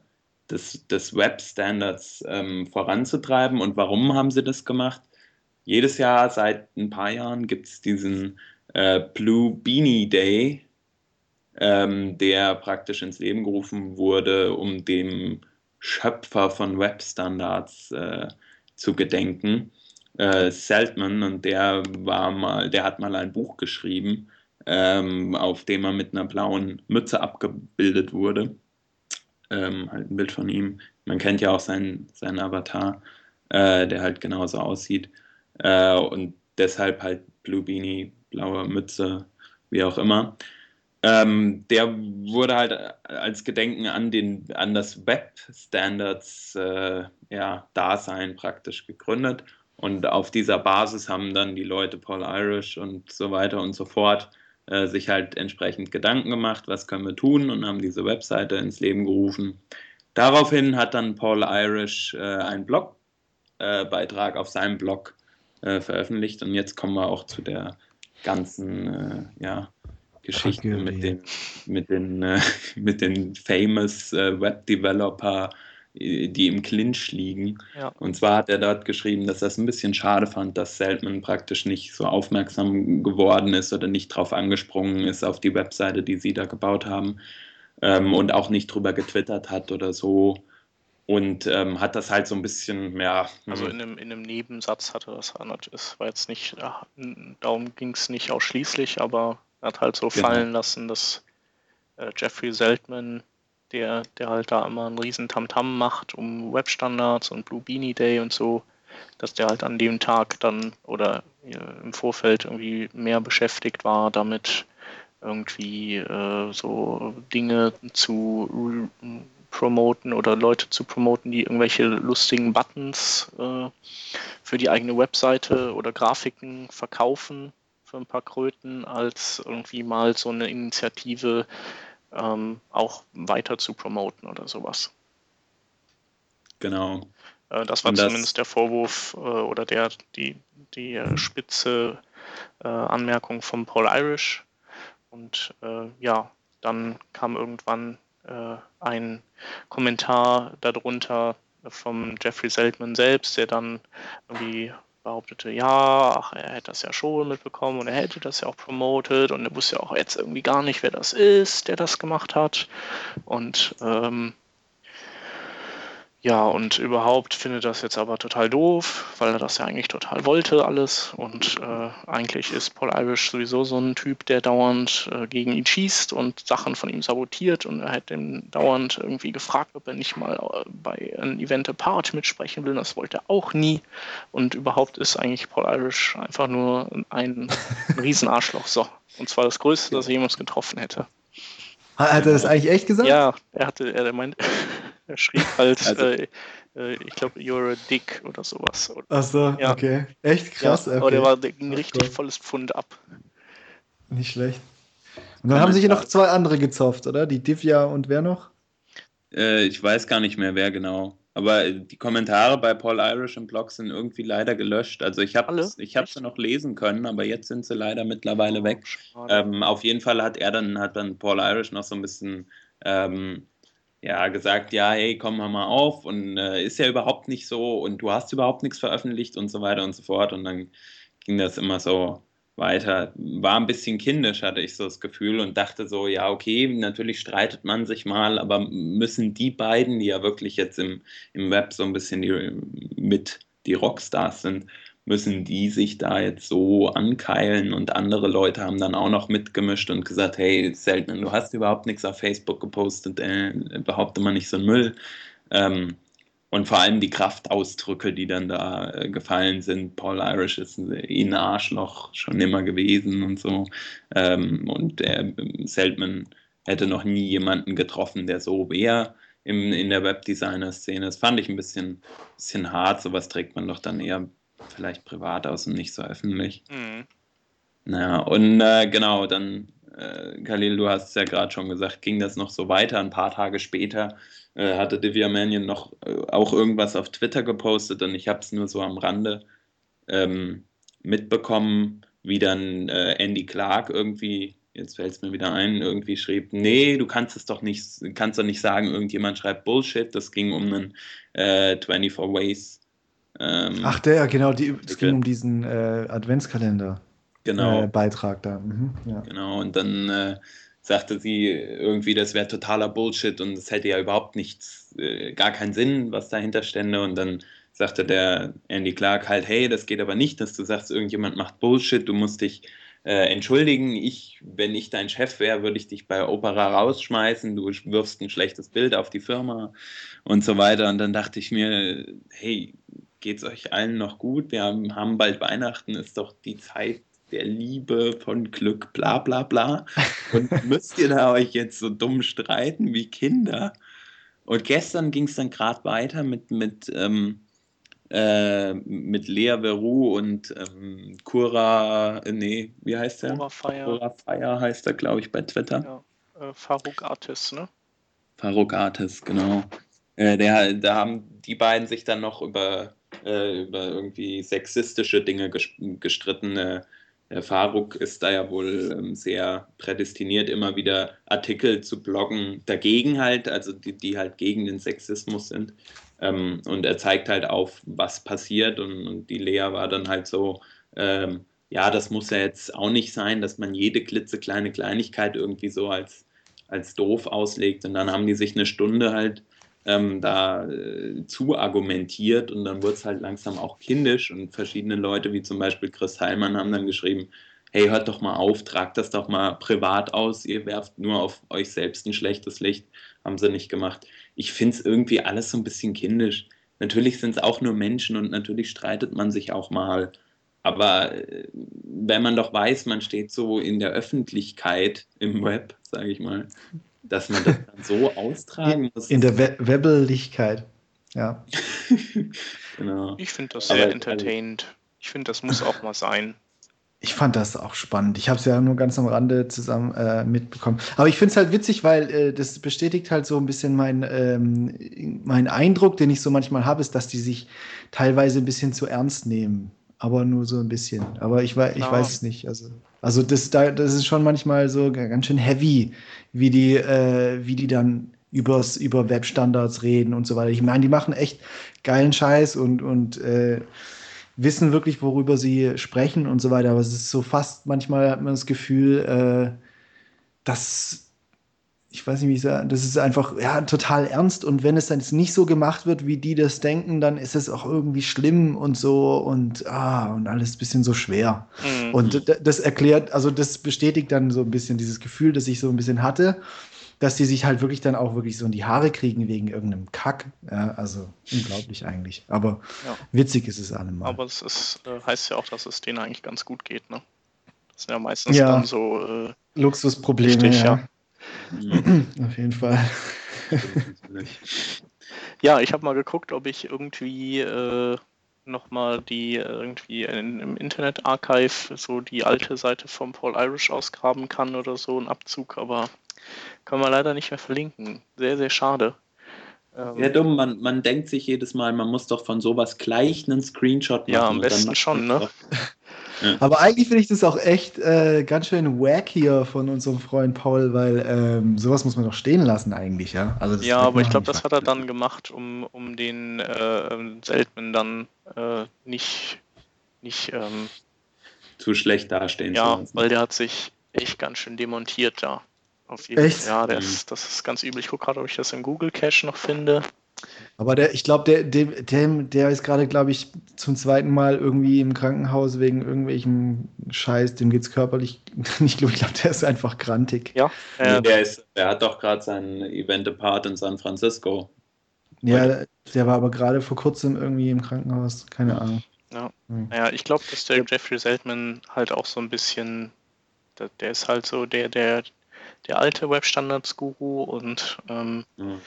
des, des Web-Standards ähm, voranzutreiben. Und warum haben sie das gemacht? Jedes Jahr, seit ein paar Jahren, gibt es diesen äh, Blue Beanie Day, ähm, der praktisch ins Leben gerufen wurde, um dem Schöpfer von Web-Standards äh, zu gedenken. Äh, Seltman, und der war mal, der hat mal ein Buch geschrieben, ähm, auf dem er mit einer blauen Mütze abgebildet wurde ähm, halt ein Bild von ihm. Man kennt ja auch seinen, seinen Avatar, äh, der halt genauso aussieht. Äh, und deshalb halt Blue Beanie, blaue Mütze, wie auch immer. Ähm, der wurde halt als Gedenken an, den, an das Web-Standards äh, ja, Dasein praktisch gegründet. Und auf dieser Basis haben dann die Leute Paul Irish und so weiter und so fort äh, sich halt entsprechend Gedanken gemacht, was können wir tun und haben diese Webseite ins Leben gerufen. Daraufhin hat dann Paul Irish äh, einen Blogbeitrag auf seinem Blog äh, veröffentlicht und jetzt kommen wir auch zu der ganzen äh, ja, Geschichte mit den, mit den, äh, *laughs* mit den famous Web Developer die im Clinch liegen. Ja. Und zwar hat er dort geschrieben, dass er es ein bisschen schade fand, dass Seltman praktisch nicht so aufmerksam geworden ist oder nicht drauf angesprungen ist auf die Webseite, die sie da gebaut haben ähm, und auch nicht drüber getwittert hat oder so. Und ähm, hat das halt so ein bisschen mehr. Also hm. in einem, in einem Nebensatz hatte das, es war jetzt nicht, darum ging es nicht ausschließlich, aber er hat halt so genau. fallen lassen, dass äh, Jeffrey Seltman der, der halt da immer einen riesen Tamtam macht um Webstandards und Blue Beanie Day und so, dass der halt an dem Tag dann oder im Vorfeld irgendwie mehr beschäftigt war, damit irgendwie äh, so Dinge zu promoten oder Leute zu promoten, die irgendwelche lustigen Buttons äh, für die eigene Webseite oder Grafiken verkaufen für ein paar Kröten, als irgendwie mal so eine Initiative ähm, auch weiter zu promoten oder sowas. Genau. Äh, das war das, zumindest der Vorwurf äh, oder der die, die äh, spitze äh, Anmerkung von Paul Irish. Und äh, ja, dann kam irgendwann ein Kommentar darunter vom Jeffrey Seltman selbst, der dann irgendwie behauptete, ja, ach, er hätte das ja schon mitbekommen und er hätte das ja auch promotet und er wusste ja auch jetzt irgendwie gar nicht, wer das ist, der das gemacht hat. Und ähm, ja, und überhaupt findet das jetzt aber total doof, weil er das ja eigentlich total wollte, alles. Und äh, eigentlich ist Paul Irish sowieso so ein Typ, der dauernd äh, gegen ihn schießt und Sachen von ihm sabotiert. Und er hat ihm dauernd irgendwie gefragt, ob er nicht mal äh, bei einem Event Apart mitsprechen will. Das wollte er auch nie. Und überhaupt ist eigentlich Paul Irish einfach nur ein, ein *laughs* Riesenarschloch. So. Und zwar das Größte, das er jemals getroffen hätte. Hat er das eigentlich echt gesagt? Ja, er hatte, er meint. Er schrieb halt, also, äh, äh, ich glaube, You're a Dick oder sowas. Ach so, ja. okay. Echt krass. Ja, okay. Aber der war ging richtig cool. volles Pfund ab. Nicht schlecht. Und dann haben sich noch zwei andere gezopft, oder? Die Divya und wer noch? Äh, ich weiß gar nicht mehr, wer genau. Aber die Kommentare bei Paul Irish im Blog sind irgendwie leider gelöscht. Also ich habe ich hab sie noch lesen können, aber jetzt sind sie leider mittlerweile weg. Ähm, auf jeden Fall hat er dann, hat dann Paul Irish noch so ein bisschen ähm, ja, gesagt, ja, hey, komm mal auf und äh, ist ja überhaupt nicht so und du hast überhaupt nichts veröffentlicht und so weiter und so fort. Und dann ging das immer so weiter. War ein bisschen kindisch, hatte ich so das Gefühl und dachte so, ja, okay, natürlich streitet man sich mal, aber müssen die beiden, die ja wirklich jetzt im, im Web so ein bisschen die, mit die Rockstars sind, müssen die sich da jetzt so ankeilen und andere Leute haben dann auch noch mitgemischt und gesagt, hey, selten, du hast überhaupt nichts auf Facebook gepostet, äh, behaupte mal nicht so einen Müll. Ähm, und vor allem die Kraftausdrücke, die dann da äh, gefallen sind. Paul Irish ist ein Arschloch schon immer gewesen und so. Ähm, und der Seltman hätte noch nie jemanden getroffen, der so wäre in der Webdesigner-Szene. Das fand ich ein bisschen, bisschen hart. Sowas trägt man doch dann eher vielleicht privat aus und nicht so öffentlich. Mhm. Naja, und äh, genau, dann, äh, Khalil, du hast es ja gerade schon gesagt, ging das noch so weiter. Ein paar Tage später äh, hatte Divya Mannion noch äh, auch irgendwas auf Twitter gepostet und ich habe es nur so am Rande ähm, mitbekommen, wie dann äh, Andy Clark irgendwie jetzt fällt es mir wieder ein, irgendwie schrieb, nee, du kannst es doch nicht, kannst doch nicht sagen, irgendjemand schreibt Bullshit. Das ging um einen äh, 24 Ways ähm, Ach, der, genau, die, es ging um diesen äh, Adventskalender. Genau. Äh, Beitrag da. Mhm, ja. Genau, und dann äh, sagte sie irgendwie, das wäre totaler Bullshit und es hätte ja überhaupt nichts, äh, gar keinen Sinn, was dahinter stände. Und dann sagte der Andy Clark halt, hey, das geht aber nicht, dass du sagst, irgendjemand macht Bullshit, du musst dich äh, entschuldigen, ich, wenn ich dein Chef wäre, würde ich dich bei Opera rausschmeißen, du wirfst ein schlechtes Bild auf die Firma und so weiter. Und dann dachte ich mir, hey, geht es euch allen noch gut? Wir haben, haben bald Weihnachten, ist doch die Zeit der Liebe, von Glück, bla bla bla. *laughs* Und müsst ihr da euch jetzt so dumm streiten wie Kinder? Und gestern ging es dann gerade weiter mit, mit, ähm, äh, mit Lea Veru und ähm, Kura, äh, nee, wie heißt der? Kura Fire. Kura Fire heißt er, glaube ich, bei Twitter. Ja, äh, Faruk Artis, ne? Faruk Artis, genau. Äh, der, da haben die beiden sich dann noch über äh, über irgendwie sexistische Dinge gestritten. Äh, Faruk ist da ja wohl ähm, sehr prädestiniert, immer wieder Artikel zu bloggen dagegen halt, also die, die halt gegen den Sexismus sind. Ähm, und er zeigt halt auf, was passiert. Und, und die Lea war dann halt so, ähm, ja, das muss ja jetzt auch nicht sein, dass man jede klitzekleine Kleinigkeit irgendwie so als, als doof auslegt. Und dann haben die sich eine Stunde halt ähm, da äh, zu argumentiert und dann wurde es halt langsam auch kindisch und verschiedene Leute, wie zum Beispiel Chris Heilmann, haben dann geschrieben, hey, hört doch mal auf, tragt das doch mal privat aus, ihr werft nur auf euch selbst ein schlechtes Licht, haben sie nicht gemacht. Ich finde es irgendwie alles so ein bisschen kindisch. Natürlich sind es auch nur Menschen und natürlich streitet man sich auch mal. Aber äh, wenn man doch weiß, man steht so in der Öffentlichkeit im Web, sage ich mal, dass man das dann so *laughs* austragen muss. In der We Webeligkeit, ja. *laughs* genau. Ich finde das sehr Aber, entertainend. Ich finde, das muss auch mal sein. Ich fand das auch spannend. Ich habe es ja nur ganz am Rande zusammen äh, mitbekommen. Aber ich finde es halt witzig, weil äh, das bestätigt halt so ein bisschen mein, ähm, mein Eindruck, den ich so manchmal habe, ist, dass die sich teilweise ein bisschen zu ernst nehmen aber nur so ein bisschen. Aber ich, weiß, ich weiß es nicht. Also, also das, das ist schon manchmal so ganz schön heavy, wie die, äh, wie die dann übers, über Webstandards reden und so weiter. Ich meine, die machen echt geilen Scheiß und, und äh, wissen wirklich, worüber sie sprechen und so weiter. Aber es ist so fast, manchmal hat man das Gefühl, äh, dass ich weiß nicht, wie ich sagen, das ist einfach ja, total ernst und wenn es dann jetzt nicht so gemacht wird, wie die das denken, dann ist es auch irgendwie schlimm und so und ah, und alles ein bisschen so schwer. Mhm. Und das erklärt, also das bestätigt dann so ein bisschen dieses Gefühl, das ich so ein bisschen hatte, dass die sich halt wirklich dann auch wirklich so in die Haare kriegen wegen irgendeinem Kack. Ja, also unglaublich eigentlich. Aber ja. witzig ist es allemal. Aber es ist, äh, heißt ja auch, dass es denen eigentlich ganz gut geht, ne? Das sind ja meistens ja. dann so äh, Luxusprobleme. Richtig, ja. Auf jeden Fall. *laughs* ja, ich habe mal geguckt, ob ich irgendwie äh, nochmal die irgendwie in, im Internet Archive so die alte Seite vom Paul Irish ausgraben kann oder so, ein Abzug, aber kann man leider nicht mehr verlinken. Sehr, sehr schade. Ähm, ja, dumm, man, man denkt sich jedes Mal, man muss doch von sowas gleich einen Screenshot machen. Ja, am besten schon, ne? Ja. Aber eigentlich finde ich das auch echt äh, ganz schön wack hier von unserem Freund Paul, weil ähm, sowas muss man doch stehen lassen eigentlich, ja. Also ja, aber ich glaube, das hat er dann gemacht, um, um den äh, Seltman dann äh, nicht, nicht ähm, zu schlecht dastehen ja, zu lassen. Ja, weil der hat sich echt ganz schön demontiert da. Auf jeden Echt? Ja, der mhm. ist, das ist ganz übel. Ich gucke gerade, ob ich das im Google Cache noch finde. Aber der, ich glaube, der, der, der, der ist gerade, glaube ich, zum zweiten Mal irgendwie im Krankenhaus wegen irgendwelchem Scheiß. Dem geht es körperlich *laughs* nicht gut. Ich glaube, der ist einfach grantig. Ja. Äh, nee, der, ist, der hat doch gerade seinen Event-Part in San Francisco. Ja, der war aber gerade vor kurzem irgendwie im Krankenhaus. Keine Ahnung. Ja, hm. ja ich glaube, dass der Jeffrey Seltman halt auch so ein bisschen, der, der ist halt so der, der, der alte Webstandards-Guru und ähm, mhm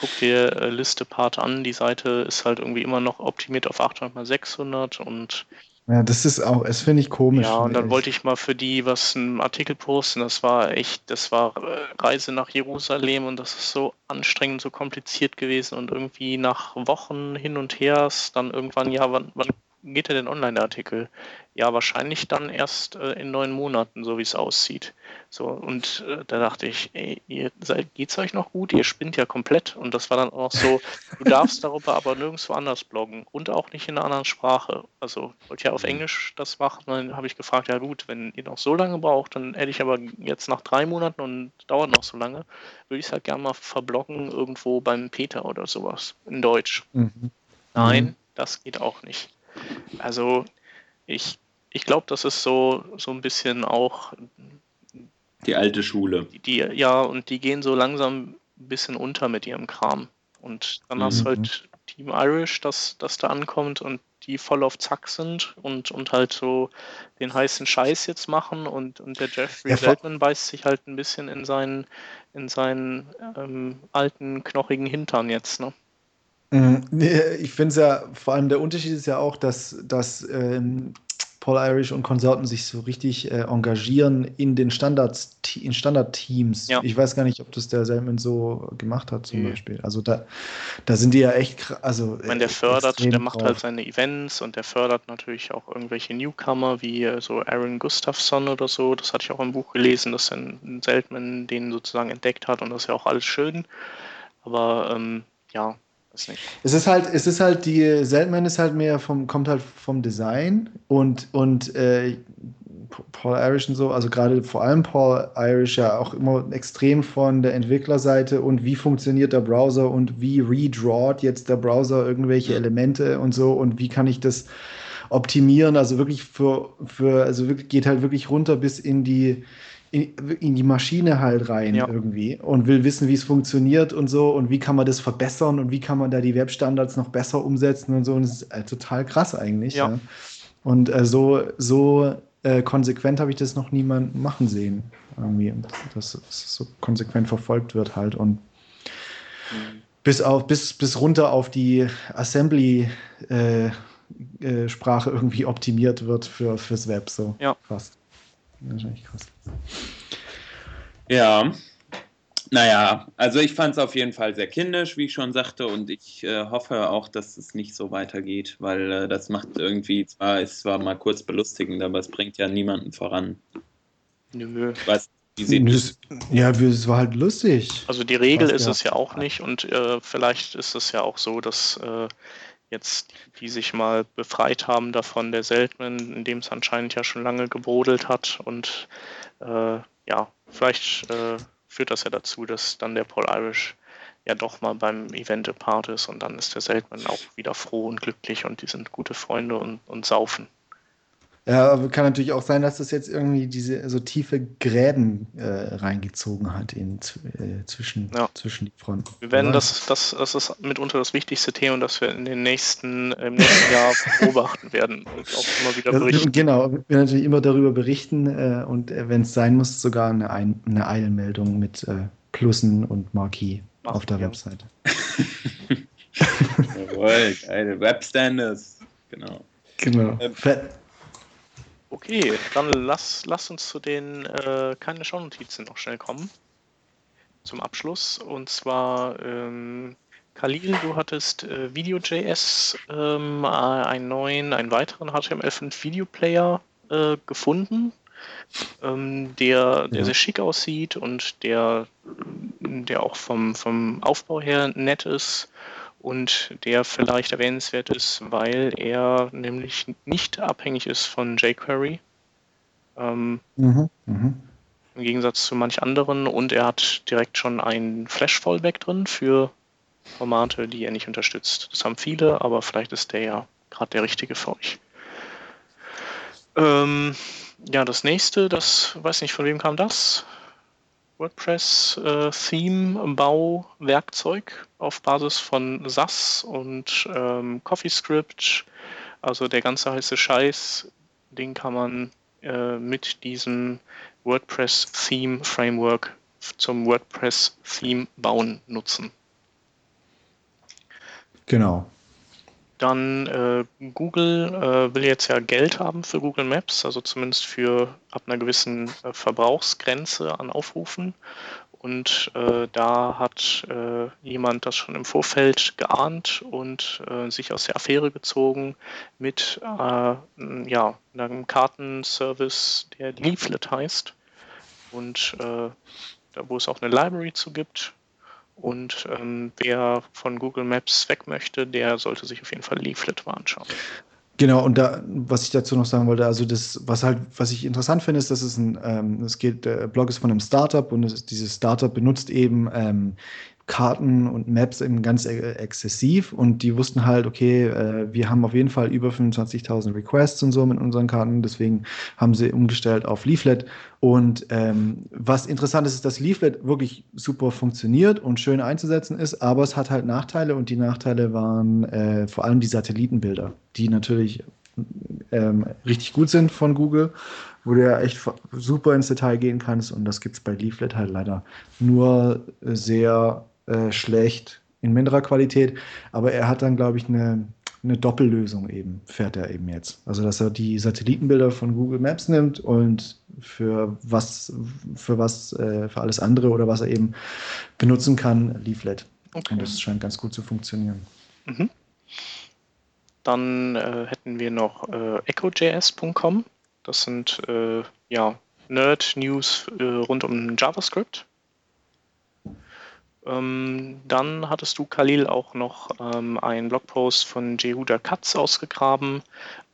guck dir äh, Liste Part an. Die Seite ist halt irgendwie immer noch optimiert auf 800 x 600 und ja, das ist auch, es finde ich komisch. Ja, und dann echt. wollte ich mal für die was einen Artikel posten. Das war echt, das war äh, Reise nach Jerusalem und das ist so anstrengend, so kompliziert gewesen und irgendwie nach Wochen hin und her ist dann irgendwann, ja, wann, wann geht der denn online, der Artikel? Ja, wahrscheinlich dann erst äh, in neun Monaten, so wie es aussieht. So, und äh, da dachte ich, ey, ihr seid, geht's euch noch gut? Ihr spinnt ja komplett. Und das war dann auch so, du darfst *laughs* darüber aber nirgendwo anders bloggen und auch nicht in einer anderen Sprache. Also wollte ja auf mhm. Englisch das machen. Dann habe ich gefragt, ja gut, wenn ihr noch so lange braucht, dann hätte ich aber jetzt nach drei Monaten und dauert noch so lange, würde ich es halt gerne mal verbloggen irgendwo beim Peter oder sowas in Deutsch. Mhm. Nein, mhm. das geht auch nicht. Also ich, ich glaube, das ist so, so ein bisschen auch die alte Schule. Die, ja, und die gehen so langsam ein bisschen unter mit ihrem Kram. Und dann mhm. hast du halt Team Irish, das, das da ankommt und die voll auf Zack sind und, und halt so den heißen Scheiß jetzt machen und, und der Jeffrey ja, Feldman beißt sich halt ein bisschen in seinen, in seinen ähm, alten, knochigen Hintern jetzt, ne? Mhm. Ich finde es ja, vor allem der Unterschied ist ja auch, dass, dass ähm, Paul Irish und Konsorten sich so richtig äh, engagieren in den Standards, in Standardteams. Ja. Ich weiß gar nicht, ob das der Selman so gemacht hat, zum mhm. Beispiel. Also da, da sind die ja echt, also. Ich meine, der fördert, der macht drauf. halt seine Events und der fördert natürlich auch irgendwelche Newcomer wie äh, so Aaron Gustafsson oder so. Das hatte ich auch im Buch gelesen, dass ein Seltman den sozusagen entdeckt hat und das ist ja auch alles schön. Aber ähm, ja, es ist halt, es ist halt die Seltman ist halt mehr vom, kommt halt vom Design und, und äh, Paul Irish und so, also gerade vor allem Paul Irish ja auch immer extrem von der Entwicklerseite und wie funktioniert der Browser und wie redrawt jetzt der Browser irgendwelche Elemente und so und wie kann ich das optimieren, also wirklich für, für also wirklich, geht halt wirklich runter bis in die in, in, die Maschine halt rein ja. irgendwie und will wissen, wie es funktioniert und so und wie kann man das verbessern und wie kann man da die Webstandards noch besser umsetzen und so. Und das ist äh, total krass eigentlich. Ja. ja. Und äh, so, so äh, konsequent habe ich das noch niemand machen sehen. Irgendwie. Dass es so konsequent verfolgt wird halt und mhm. bis, auf, bis, bis runter auf die Assembly äh, äh Sprache irgendwie optimiert wird für, fürs Web. So ja. fast. Wahrscheinlich krass. Ja, naja, also ich fand es auf jeden Fall sehr kindisch, wie ich schon sagte, und ich äh, hoffe auch, dass es nicht so weitergeht, weil äh, das macht irgendwie zwar, ist zwar mal kurz belustigend, aber es bringt ja niemanden voran. Nö. Was, ja, es war halt lustig. Also die Regel Was, ist ja. es ja auch nicht und äh, vielleicht ist es ja auch so, dass äh, jetzt, die sich mal befreit haben davon, der Seltenen, in dem es anscheinend ja schon lange gebrodelt hat. Und äh, ja, vielleicht äh, führt das ja dazu, dass dann der Paul Irish ja doch mal beim Event apart ist und dann ist der Seltman auch wieder froh und glücklich und die sind gute Freunde und, und saufen. Ja, aber kann natürlich auch sein, dass das jetzt irgendwie diese so tiefe Gräben äh, reingezogen hat in, äh, zwischen, ja. zwischen die Fronten. Wir werden das, das, das ist mitunter das wichtigste Thema, das wir in den nächsten, im nächsten Jahr *laughs* beobachten werden und auch immer wieder berichten. Genau, wir werden natürlich immer darüber berichten äh, und äh, wenn es sein muss, sogar eine, Ein eine Eilmeldung mit äh, Plussen und Marquis Ach, auf der ja. Webseite. *laughs* Jawohl, geile Webstandards, genau. Genau. Ähm, Okay, dann lass, lass uns zu den äh, keine Schaunotizen noch schnell kommen. Zum Abschluss. Und zwar, ähm, Khalil, du hattest äh, Video.js, ähm, einen neuen, einen weiteren HTML5 Video Player äh, gefunden, ähm, der, der ja. sehr schick aussieht und der, der auch vom, vom Aufbau her nett ist und der vielleicht erwähnenswert ist, weil er nämlich nicht abhängig ist von jQuery. Ähm, mhm, mh. Im Gegensatz zu manch anderen und er hat direkt schon ein Flash-Fallback drin für Formate, die er nicht unterstützt. Das haben viele, aber vielleicht ist der ja gerade der richtige für euch. Ähm, ja, das nächste, das weiß nicht, von wem kam das? WordPress äh, Theme Bau Werkzeug auf Basis von SAS und ähm, CoffeeScript. Also der ganze heiße Scheiß, den kann man äh, mit diesem WordPress Theme Framework zum WordPress Theme bauen nutzen. Genau. Dann äh, Google äh, will jetzt ja Geld haben für Google Maps, also zumindest für ab einer gewissen äh, Verbrauchsgrenze an Aufrufen. Und äh, da hat äh, jemand das schon im Vorfeld geahnt und äh, sich aus der Affäre gezogen mit ja, einem Kartenservice, der Leaflet heißt. Und da, wo es auch eine Library zu gibt, und ähm, wer von Google Maps weg möchte, der sollte sich auf jeden Fall Leaflet mal anschauen. Genau, und da, was ich dazu noch sagen wollte, also das, was halt, was ich interessant finde, ist, dass es ein, ähm, es geht, der Blog ist von einem Startup und es, dieses Startup benutzt eben ähm, Karten und Maps eben ganz e-, exzessiv und die wussten halt, okay, äh, wir haben auf jeden Fall über 25.000 Requests und so mit unseren Karten, deswegen haben sie umgestellt auf Leaflet. Und ähm, was interessant ist, ist, dass Leaflet wirklich super funktioniert und schön einzusetzen ist, aber es hat halt Nachteile und die Nachteile waren äh, vor allem die Satellitenbilder, die natürlich ähm, richtig gut sind von Google, wo du ja echt super ins Detail gehen kannst und das gibt es bei Leaflet halt leider nur sehr äh, schlecht in minderer Qualität. Aber er hat dann, glaube ich, eine, eine Doppellösung eben, fährt er eben jetzt. Also, dass er die Satellitenbilder von Google Maps nimmt und für was, für was, äh, für alles andere oder was er eben benutzen kann, Leaflet. Okay. Und das scheint ganz gut zu funktionieren. Mhm. Dann äh, hätten wir noch äh, echojs.com. Das sind äh, ja, Nerd-News äh, rund um JavaScript. Ähm, dann hattest du, Khalil, auch noch ähm, einen Blogpost von Jehuda Katz ausgegraben,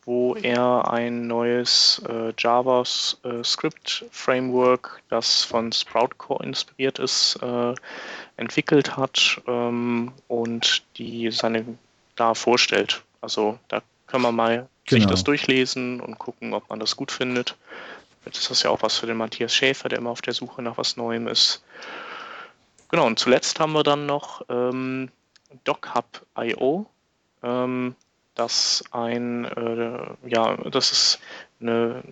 wo er ein neues äh, JavaScript-Framework, das von Sprout Core inspiriert ist, äh, entwickelt hat ähm, und die seine da vorstellt. Also da kann man mal genau. sich das durchlesen und gucken, ob man das gut findet. Jetzt ist das ja auch was für den Matthias Schäfer, der immer auf der Suche nach was Neuem ist. Genau, und zuletzt haben wir dann noch ähm, DocHub.io, ähm, das ein, äh, ja, das ist eine,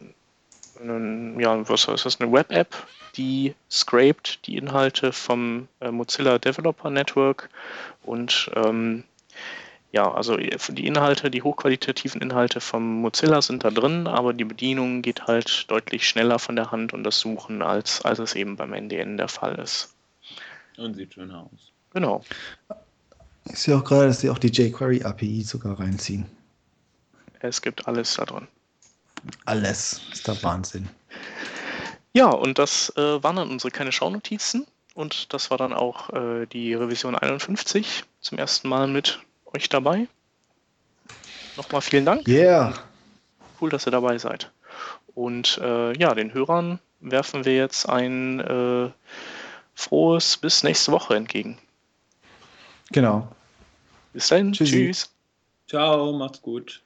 eine, ja, was ist das, eine Web-App, die scraped die Inhalte vom äh, Mozilla Developer Network und ähm, ja, also die Inhalte, die hochqualitativen Inhalte vom Mozilla sind da drin, aber die Bedienung geht halt deutlich schneller von der Hand und das Suchen, als, als es eben beim NDN der Fall ist. Und sieht schön aus. Genau. Ich sehe auch gerade, dass sie auch die jQuery API sogar reinziehen. Es gibt alles da drin. Alles. Ist der Wahnsinn. Ja, und das äh, waren dann unsere kleinen Schaunotizen. Und das war dann auch äh, die Revision 51 zum ersten Mal mit euch dabei. Nochmal vielen Dank. Yeah. Cool, dass ihr dabei seid. Und äh, ja, den Hörern werfen wir jetzt ein äh, frohes bis nächste Woche entgegen. Genau. Bis dann. Tschüssi. Tschüss. Ciao, macht's gut.